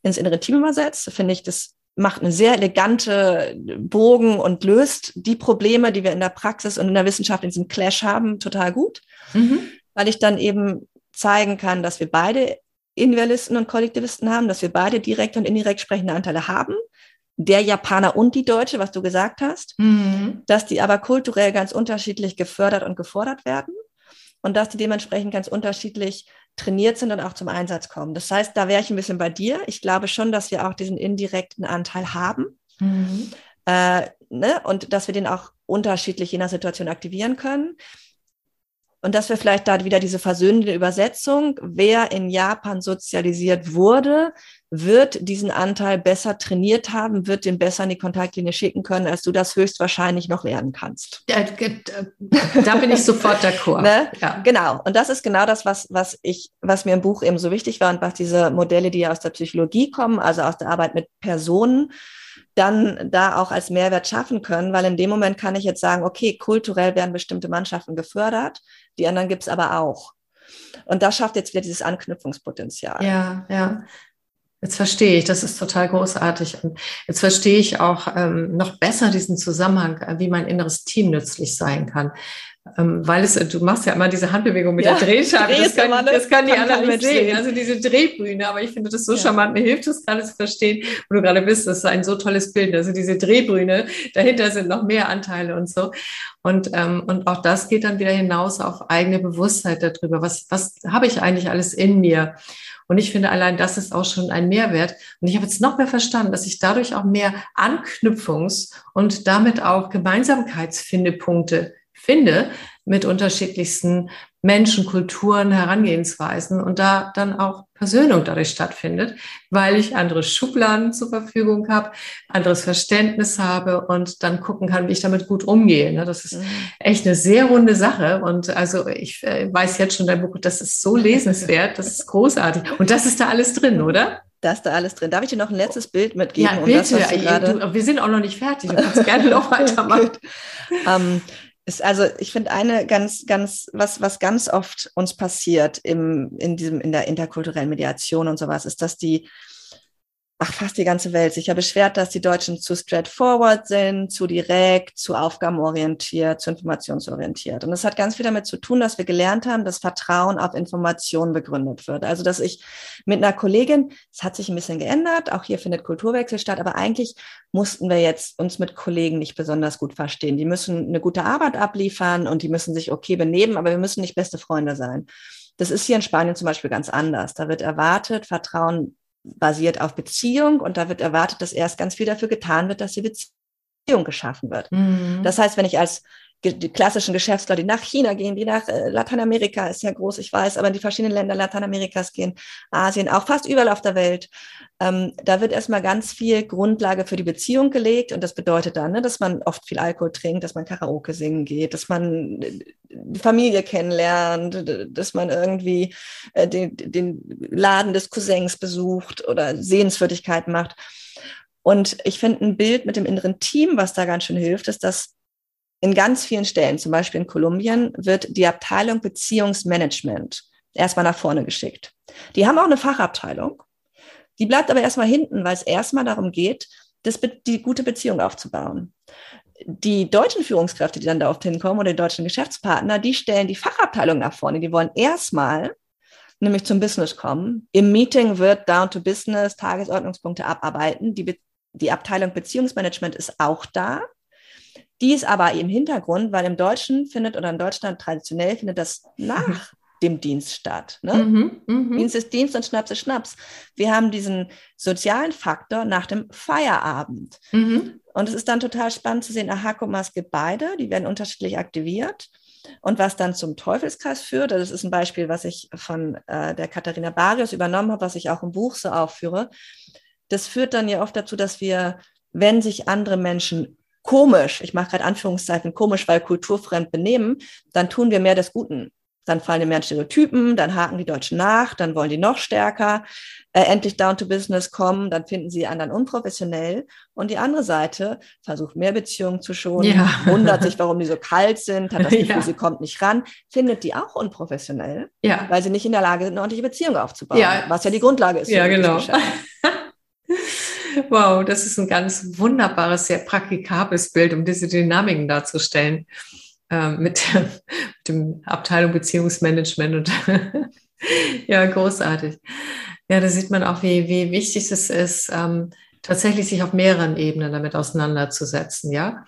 ins innere Team übersetzt. Finde ich, das macht eine sehr elegante Bogen und löst die Probleme, die wir in der Praxis und in der Wissenschaft in diesem Clash haben, total gut. Mhm. Weil ich dann eben zeigen kann, dass wir beide Individualisten und Kollektivisten haben, dass wir beide direkt und indirekt sprechende Anteile haben. Der Japaner und die Deutsche, was du gesagt hast, mhm. dass die aber kulturell ganz unterschiedlich gefördert und gefordert werden und dass die dementsprechend ganz unterschiedlich trainiert sind und auch zum Einsatz kommen. Das heißt, da wäre ich ein bisschen bei dir. Ich glaube schon, dass wir auch diesen indirekten Anteil haben mhm. äh, ne? und dass wir den auch unterschiedlich in der Situation aktivieren können. Und dass wir vielleicht da wieder diese versöhnende Übersetzung, wer in Japan sozialisiert wurde, wird diesen Anteil besser trainiert haben, wird den besser in die Kontaktlinie schicken können, als du das höchstwahrscheinlich noch lernen kannst. Ja, da bin ich sofort d'accord. ne? ja. Genau. Und das ist genau das, was, was ich, was mir im Buch eben so wichtig war und was diese Modelle, die ja aus der Psychologie kommen, also aus der Arbeit mit Personen, dann da auch als Mehrwert schaffen können, weil in dem Moment kann ich jetzt sagen, okay, kulturell werden bestimmte Mannschaften gefördert, die anderen gibt es aber auch. Und das schafft jetzt wieder dieses Anknüpfungspotenzial. Ja, ja. Jetzt verstehe ich, das ist total großartig. Und jetzt verstehe ich auch ähm, noch besser diesen Zusammenhang, äh, wie mein inneres Team nützlich sein kann. Ähm, weil es, du machst ja immer diese Handbewegung mit ja, der Drehscheibe, das kann, das kann die anderen nicht sehen. sehen. Also diese Drehbühne, aber ich finde das so ja. charmant, mir hilft es gerade zu verstehen, wo du gerade bist, das ist ein so tolles Bild. Also diese Drehbühne, dahinter sind noch mehr Anteile und so. Und, ähm, und auch das geht dann wieder hinaus auf eigene Bewusstheit darüber. Was, was habe ich eigentlich alles in mir? Und ich finde, allein das ist auch schon ein Mehrwert. Und ich habe jetzt noch mehr verstanden, dass ich dadurch auch mehr Anknüpfungs- und damit auch Gemeinsamkeitsfindepunkte finde mit unterschiedlichsten Menschen, Kulturen, Herangehensweisen und da dann auch Versöhnung dadurch stattfindet, weil ich andere Schubladen zur Verfügung habe, anderes Verständnis habe und dann gucken kann, wie ich damit gut umgehe. Ne? Das ist mhm. echt eine sehr runde Sache und also ich äh, weiß jetzt schon dein Buch, das ist so lesenswert, das ist großartig und das ist da alles drin, oder? Da ist da alles drin. Darf ich dir noch ein letztes Bild mitgeben? Ja, bitte. Um das, wir sind auch noch nicht fertig. Du kannst gerne noch weitermachen. ähm, ist also, ich finde eine ganz, ganz, was, was ganz oft uns passiert im, in diesem, in der interkulturellen Mediation und sowas, ist, dass die ach, fast die ganze Welt sich ja beschwert, dass die Deutschen zu straightforward sind, zu direkt, zu aufgabenorientiert, zu informationsorientiert. Und das hat ganz viel damit zu tun, dass wir gelernt haben, dass Vertrauen auf Information begründet wird. Also, dass ich mit einer Kollegin, es hat sich ein bisschen geändert, auch hier findet Kulturwechsel statt, aber eigentlich mussten wir jetzt uns mit Kollegen nicht besonders gut verstehen. Die müssen eine gute Arbeit abliefern und die müssen sich okay benehmen, aber wir müssen nicht beste Freunde sein. Das ist hier in Spanien zum Beispiel ganz anders. Da wird erwartet, Vertrauen basiert auf Beziehung und da wird erwartet, dass erst ganz viel dafür getan wird, dass die Beziehung geschaffen wird. Mhm. Das heißt, wenn ich als die klassischen Geschäftsleute, die nach China gehen, die nach äh, Lateinamerika, ist ja groß, ich weiß, aber in die verschiedenen Länder Lateinamerikas gehen, Asien, auch fast überall auf der Welt. Ähm, da wird erstmal ganz viel Grundlage für die Beziehung gelegt und das bedeutet dann, ne, dass man oft viel Alkohol trinkt, dass man Karaoke singen geht, dass man die Familie kennenlernt, dass man irgendwie äh, den, den Laden des Cousins besucht oder Sehenswürdigkeiten macht. Und ich finde ein Bild mit dem inneren Team, was da ganz schön hilft, ist, dass in ganz vielen Stellen, zum Beispiel in Kolumbien, wird die Abteilung Beziehungsmanagement erstmal nach vorne geschickt. Die haben auch eine Fachabteilung. Die bleibt aber erstmal hinten, weil es erstmal darum geht, das, die gute Beziehung aufzubauen. Die deutschen Führungskräfte, die dann da oft hinkommen oder die deutschen Geschäftspartner, die stellen die Fachabteilung nach vorne. Die wollen erstmal nämlich zum Business kommen. Im Meeting wird Down to Business Tagesordnungspunkte abarbeiten. Die, die Abteilung Beziehungsmanagement ist auch da. Die ist aber im Hintergrund, weil im Deutschen findet oder in Deutschland traditionell findet das nach dem Dienst statt. Ne? Mhm, mh. Dienst ist Dienst und Schnaps ist Schnaps. Wir haben diesen sozialen Faktor nach dem Feierabend. Mhm. Und es ist dann total spannend zu sehen, aha, guck mal, es gibt beide, die werden unterschiedlich aktiviert. Und was dann zum Teufelskreis führt, das ist ein Beispiel, was ich von äh, der Katharina Barrios übernommen habe, was ich auch im Buch so aufführe. Das führt dann ja oft dazu, dass wir, wenn sich andere Menschen komisch, ich mache gerade Anführungszeichen komisch, weil kulturfremd benehmen, dann tun wir mehr des Guten. Dann fallen die mehr Stereotypen, dann haken die Deutschen nach, dann wollen die noch stärker äh, endlich down to business kommen, dann finden sie anderen unprofessionell. Und die andere Seite versucht mehr Beziehungen zu schonen, ja. wundert sich, warum die so kalt sind, hat das Gefühl, ja. sie kommt nicht ran, findet die auch unprofessionell, ja. weil sie nicht in der Lage sind, eine ordentliche Beziehung aufzubauen, was ja die Grundlage ist. Ja, genau. Wow, das ist ein ganz wunderbares, sehr praktikables Bild, um diese Dynamiken darzustellen äh, mit, mit dem Abteilung Beziehungsmanagement und ja, großartig. Ja, da sieht man auch, wie, wie wichtig es ist, ähm, tatsächlich sich auf mehreren Ebenen damit auseinanderzusetzen, ja.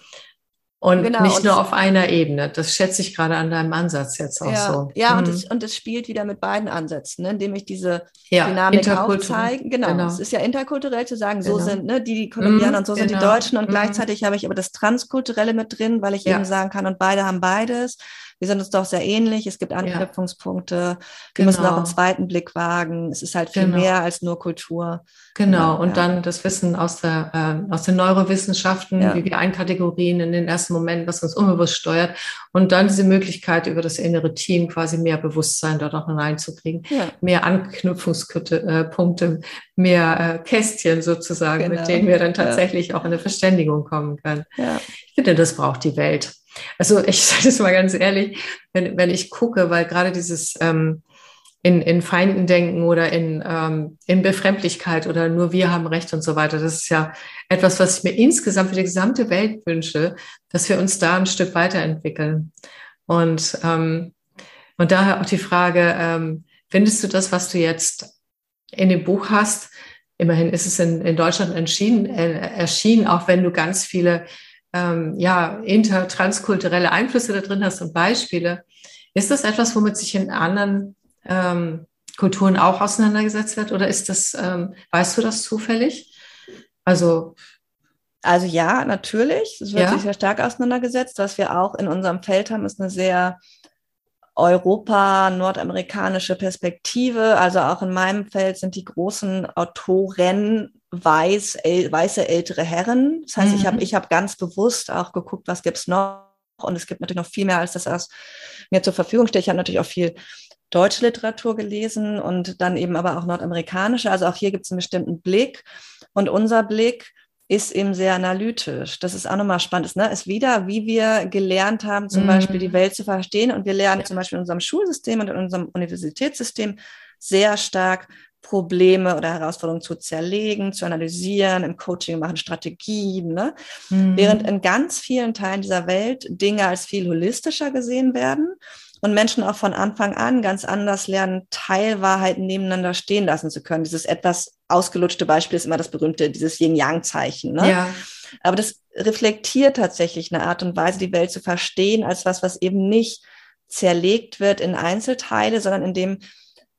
Und genau, nicht und nur auf einer Ebene. Das schätze ich gerade an deinem Ansatz jetzt auch ja, so. Ja, mhm. und, es, und es spielt wieder mit beiden Ansätzen, ne, indem ich diese ja, Dynamik aufzeige. Genau, genau, es ist ja interkulturell zu sagen, genau. so sind ne, die, Kolumbianer mhm, und so sind die genau. Deutschen und mhm. gleichzeitig habe ich aber das Transkulturelle mit drin, weil ich ja. eben sagen kann, und beide haben beides wir sind uns doch sehr ähnlich, es gibt Anknüpfungspunkte, ja. wir genau. müssen auch einen zweiten Blick wagen. Es ist halt viel genau. mehr als nur Kultur. Genau, genau und ja. dann das Wissen aus, der, äh, aus den Neurowissenschaften, ja. wie wir einkategorien in den ersten Momenten, was uns unbewusst steuert. Und dann diese Möglichkeit, über das innere Team quasi mehr Bewusstsein dort auch hineinzukriegen, mehr Anknüpfungspunkte, äh, mehr äh, Kästchen sozusagen, mit genau. denen wir dann tatsächlich auch in eine Verständigung kommen können. Ich finde, das braucht die Welt. Also ich sage das mal ganz ehrlich, wenn, wenn ich gucke, weil gerade dieses ähm, in, in Feinden denken oder in, ähm, in Befremdlichkeit oder nur wir haben Recht und so weiter, das ist ja etwas, was ich mir insgesamt für die gesamte Welt wünsche, dass wir uns da ein Stück weiterentwickeln. Und, ähm, und daher auch die Frage, ähm, findest du das, was du jetzt in dem Buch hast, immerhin ist es in, in Deutschland entschieden, äh, erschienen, auch wenn du ganz viele ähm, ja, intertranskulturelle Einflüsse da drin hast und Beispiele. Ist das etwas, womit sich in anderen ähm, Kulturen auch auseinandergesetzt wird oder ist das, ähm, weißt du das zufällig? Also also ja, natürlich. Es wird ja. sich sehr stark auseinandergesetzt. Was wir auch in unserem Feld haben, ist eine sehr Europa-nordamerikanische Perspektive. Also auch in meinem Feld sind die großen Autoren weiß, äl, weiße ältere Herren. Das heißt, mhm. ich habe ich hab ganz bewusst auch geguckt, was gibt's noch. Und es gibt natürlich noch viel mehr, als das was mir zur Verfügung steht. Ich habe natürlich auch viel deutsche Literatur gelesen und dann eben aber auch nordamerikanische. Also auch hier gibt es einen bestimmten Blick. Und unser Blick ist eben sehr analytisch. Das ist auch nochmal spannend. Ne? Ist wieder, wie wir gelernt haben, zum mhm. Beispiel die Welt zu verstehen. Und wir lernen ja. zum Beispiel in unserem Schulsystem und in unserem Universitätssystem sehr stark Probleme oder Herausforderungen zu zerlegen, zu analysieren, im Coaching machen Strategien. Ne? Mhm. Während in ganz vielen Teilen dieser Welt Dinge als viel holistischer gesehen werden und Menschen auch von Anfang an ganz anders lernen, Teilwahrheiten nebeneinander stehen lassen zu können. Dieses etwas ausgelutschte Beispiel ist immer das berühmte, dieses Yin-Yang-Zeichen. Ne? Ja. Aber das reflektiert tatsächlich eine Art und Weise, die Welt zu verstehen, als was, was eben nicht zerlegt wird in Einzelteile, sondern in dem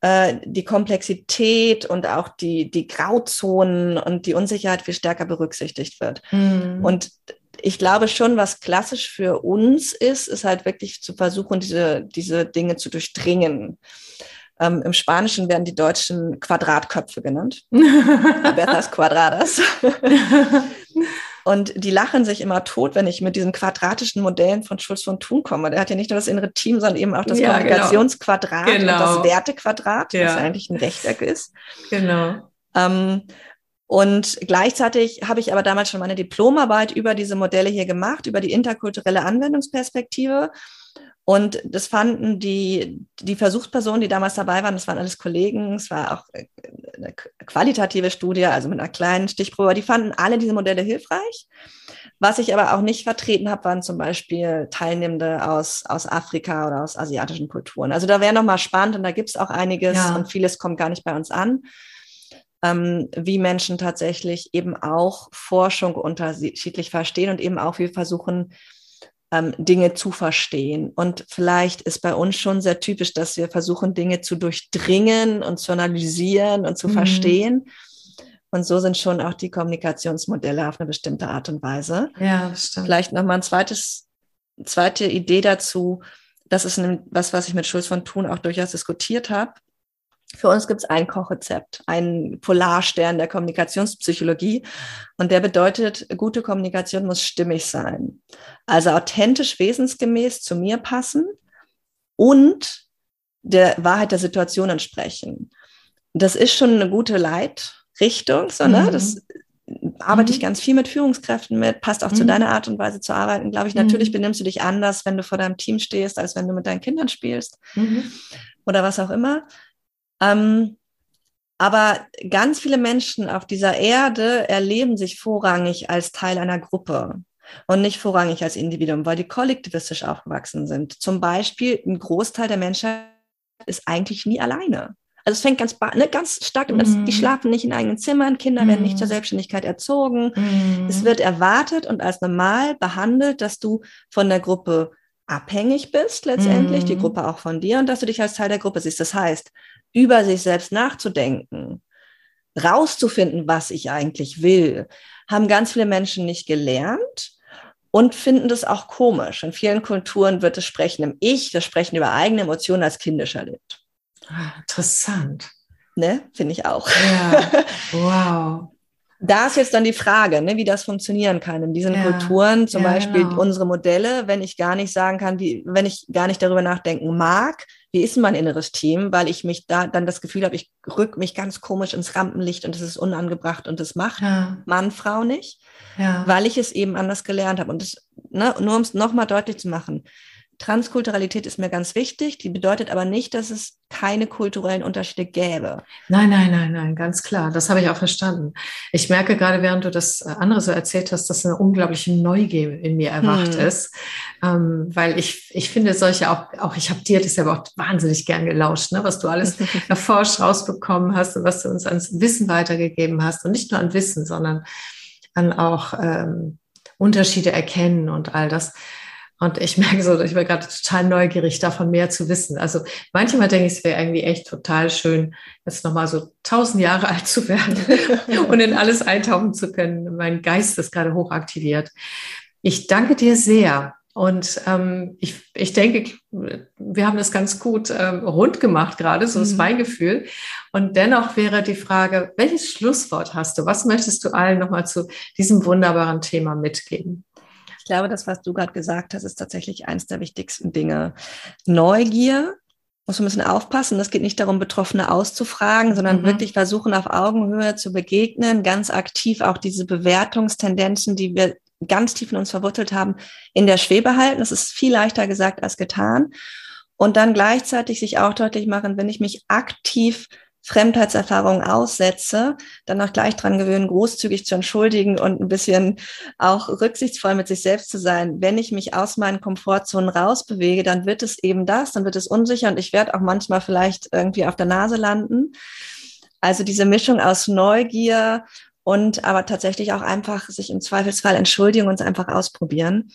äh, die Komplexität und auch die, die Grauzonen und die Unsicherheit viel stärker berücksichtigt wird. Mhm. Und ich glaube schon, was klassisch für uns ist, ist halt wirklich zu versuchen, diese, diese Dinge zu durchdringen. Ähm, Im Spanischen werden die Deutschen Quadratköpfe genannt. Abejas Quadradas. Und die lachen sich immer tot, wenn ich mit diesen quadratischen Modellen von Schulz von Thun komme. Der hat ja nicht nur das innere Team, sondern eben auch das ja, genau. Kommunikationsquadrat genau. und das Wertequadrat, ja. was eigentlich ein Rechteck ist. Genau. Ähm, und gleichzeitig habe ich aber damals schon meine Diplomarbeit über diese Modelle hier gemacht, über die interkulturelle Anwendungsperspektive. Und das fanden die, die Versuchspersonen, die damals dabei waren, das waren alles Kollegen, es war auch äh, eine qualitative Studie, also mit einer kleinen Stichprobe, die fanden alle diese Modelle hilfreich. Was ich aber auch nicht vertreten habe, waren zum Beispiel Teilnehmende aus, aus Afrika oder aus asiatischen Kulturen. Also da wäre nochmal spannend und da gibt es auch einiges ja. und vieles kommt gar nicht bei uns an ähm, wie Menschen tatsächlich eben auch Forschung unterschiedlich verstehen und eben auch wir versuchen, ähm, Dinge zu verstehen. Und vielleicht ist bei uns schon sehr typisch, dass wir versuchen, Dinge zu durchdringen und zu analysieren und zu mhm. verstehen. Und so sind schon auch die Kommunikationsmodelle auf eine bestimmte Art und Weise. Ja, stimmt. Vielleicht nochmal ein zweites, zweite Idee dazu. Das ist was, was ich mit Schulz von Thun auch durchaus diskutiert habe. Für uns gibt es ein Kochrezept, einen Polarstern der Kommunikationspsychologie. Und der bedeutet, gute Kommunikation muss stimmig sein. Also authentisch, wesensgemäß zu mir passen und der Wahrheit der Situation entsprechen. Das ist schon eine gute Leitrichtung, so, ne? Mhm. Das arbeite mhm. ich ganz viel mit Führungskräften mit, passt auch mhm. zu deiner Art und Weise zu arbeiten, glaube ich. Natürlich mhm. benimmst du dich anders, wenn du vor deinem Team stehst, als wenn du mit deinen Kindern spielst mhm. oder was auch immer. Ähm, aber ganz viele Menschen auf dieser Erde erleben sich vorrangig als Teil einer Gruppe und nicht vorrangig als Individuum, weil die kollektivistisch aufgewachsen sind. Zum Beispiel ein Großteil der Menschheit ist eigentlich nie alleine. Also es fängt ganz, ne, ganz stark an, mm. die schlafen nicht in eigenen Zimmern, Kinder mm. werden nicht zur mhm. Selbstständigkeit erzogen. Mm. Es wird erwartet und als normal behandelt, dass du von der Gruppe abhängig bist letztendlich, die mhm. Gruppe auch von dir und dass du dich als Teil der Gruppe siehst. Das heißt, über sich selbst nachzudenken, rauszufinden, was ich eigentlich will, haben ganz viele Menschen nicht gelernt und finden das auch komisch. In vielen Kulturen wird das Sprechen im Ich, das Sprechen über eigene Emotionen als kindisch erlebt. Ah, interessant. Ne, finde ich auch. Ja. Wow. Da ist jetzt dann die Frage, ne, wie das funktionieren kann in diesen ja, Kulturen, zum ja, Beispiel genau. unsere Modelle, wenn ich gar nicht sagen kann, wie, wenn ich gar nicht darüber nachdenken mag, wie ist mein inneres Team, weil ich mich da dann das Gefühl habe, ich rück mich ganz komisch ins Rampenlicht und es ist unangebracht und das macht ja. Mann, Frau nicht, weil ich es eben anders gelernt habe. Und das, ne, nur um es nochmal deutlich zu machen, Transkulturalität ist mir ganz wichtig. Die bedeutet aber nicht, dass es keine kulturellen Unterschiede gäbe. Nein, nein, nein, nein, ganz klar. Das habe ich auch verstanden. Ich merke gerade, während du das andere so erzählt hast, dass eine unglaubliche Neugier in mir erwacht hm. ist. Ähm, weil ich, ich finde solche auch, auch ich habe dir das ja auch wahnsinnig gern gelauscht, ne, was du alles erforscht, rausbekommen hast und was du uns ans Wissen weitergegeben hast. Und nicht nur an Wissen, sondern an auch ähm, Unterschiede erkennen und all das. Und ich merke so, ich bin gerade total neugierig, davon mehr zu wissen. Also manchmal denke ich, es wäre irgendwie echt total schön, jetzt nochmal so tausend Jahre alt zu werden und in alles eintauchen zu können. Mein Geist ist gerade hochaktiviert. Ich danke dir sehr. Und ähm, ich, ich denke, wir haben das ganz gut ähm, rund gemacht gerade, so ist mhm. mein Gefühl. Und dennoch wäre die Frage, welches Schlusswort hast du? Was möchtest du allen nochmal zu diesem wunderbaren Thema mitgeben? Ich glaube, das, was du gerade gesagt hast, ist tatsächlich eines der wichtigsten Dinge. Neugier, muss man ein bisschen aufpassen. Es geht nicht darum, Betroffene auszufragen, sondern mhm. wirklich versuchen, auf Augenhöhe zu begegnen, ganz aktiv auch diese Bewertungstendenzen, die wir ganz tief in uns verwurzelt haben, in der Schwebe halten. Das ist viel leichter gesagt als getan. Und dann gleichzeitig sich auch deutlich machen, wenn ich mich aktiv Fremdheitserfahrungen aussetze, dann auch gleich dran gewöhnen, großzügig zu entschuldigen und ein bisschen auch rücksichtsvoll mit sich selbst zu sein. Wenn ich mich aus meinen Komfortzonen rausbewege, dann wird es eben das, dann wird es unsicher und ich werde auch manchmal vielleicht irgendwie auf der Nase landen. Also diese Mischung aus Neugier und aber tatsächlich auch einfach sich im Zweifelsfall entschuldigen und es einfach ausprobieren.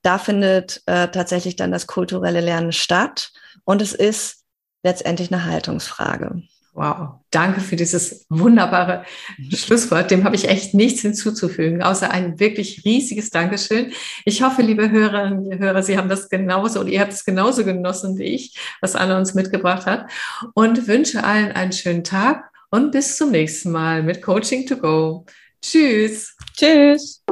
Da findet äh, tatsächlich dann das kulturelle Lernen statt. Und es ist letztendlich eine Haltungsfrage. Wow, danke für dieses wunderbare Schlusswort. Dem habe ich echt nichts hinzuzufügen, außer ein wirklich riesiges Dankeschön. Ich hoffe, liebe Hörerinnen und Hörer, Sie haben das genauso und ihr habt es genauso genossen wie ich, was Anna uns mitgebracht hat. Und wünsche allen einen schönen Tag und bis zum nächsten Mal mit Coaching to Go. Tschüss. Tschüss.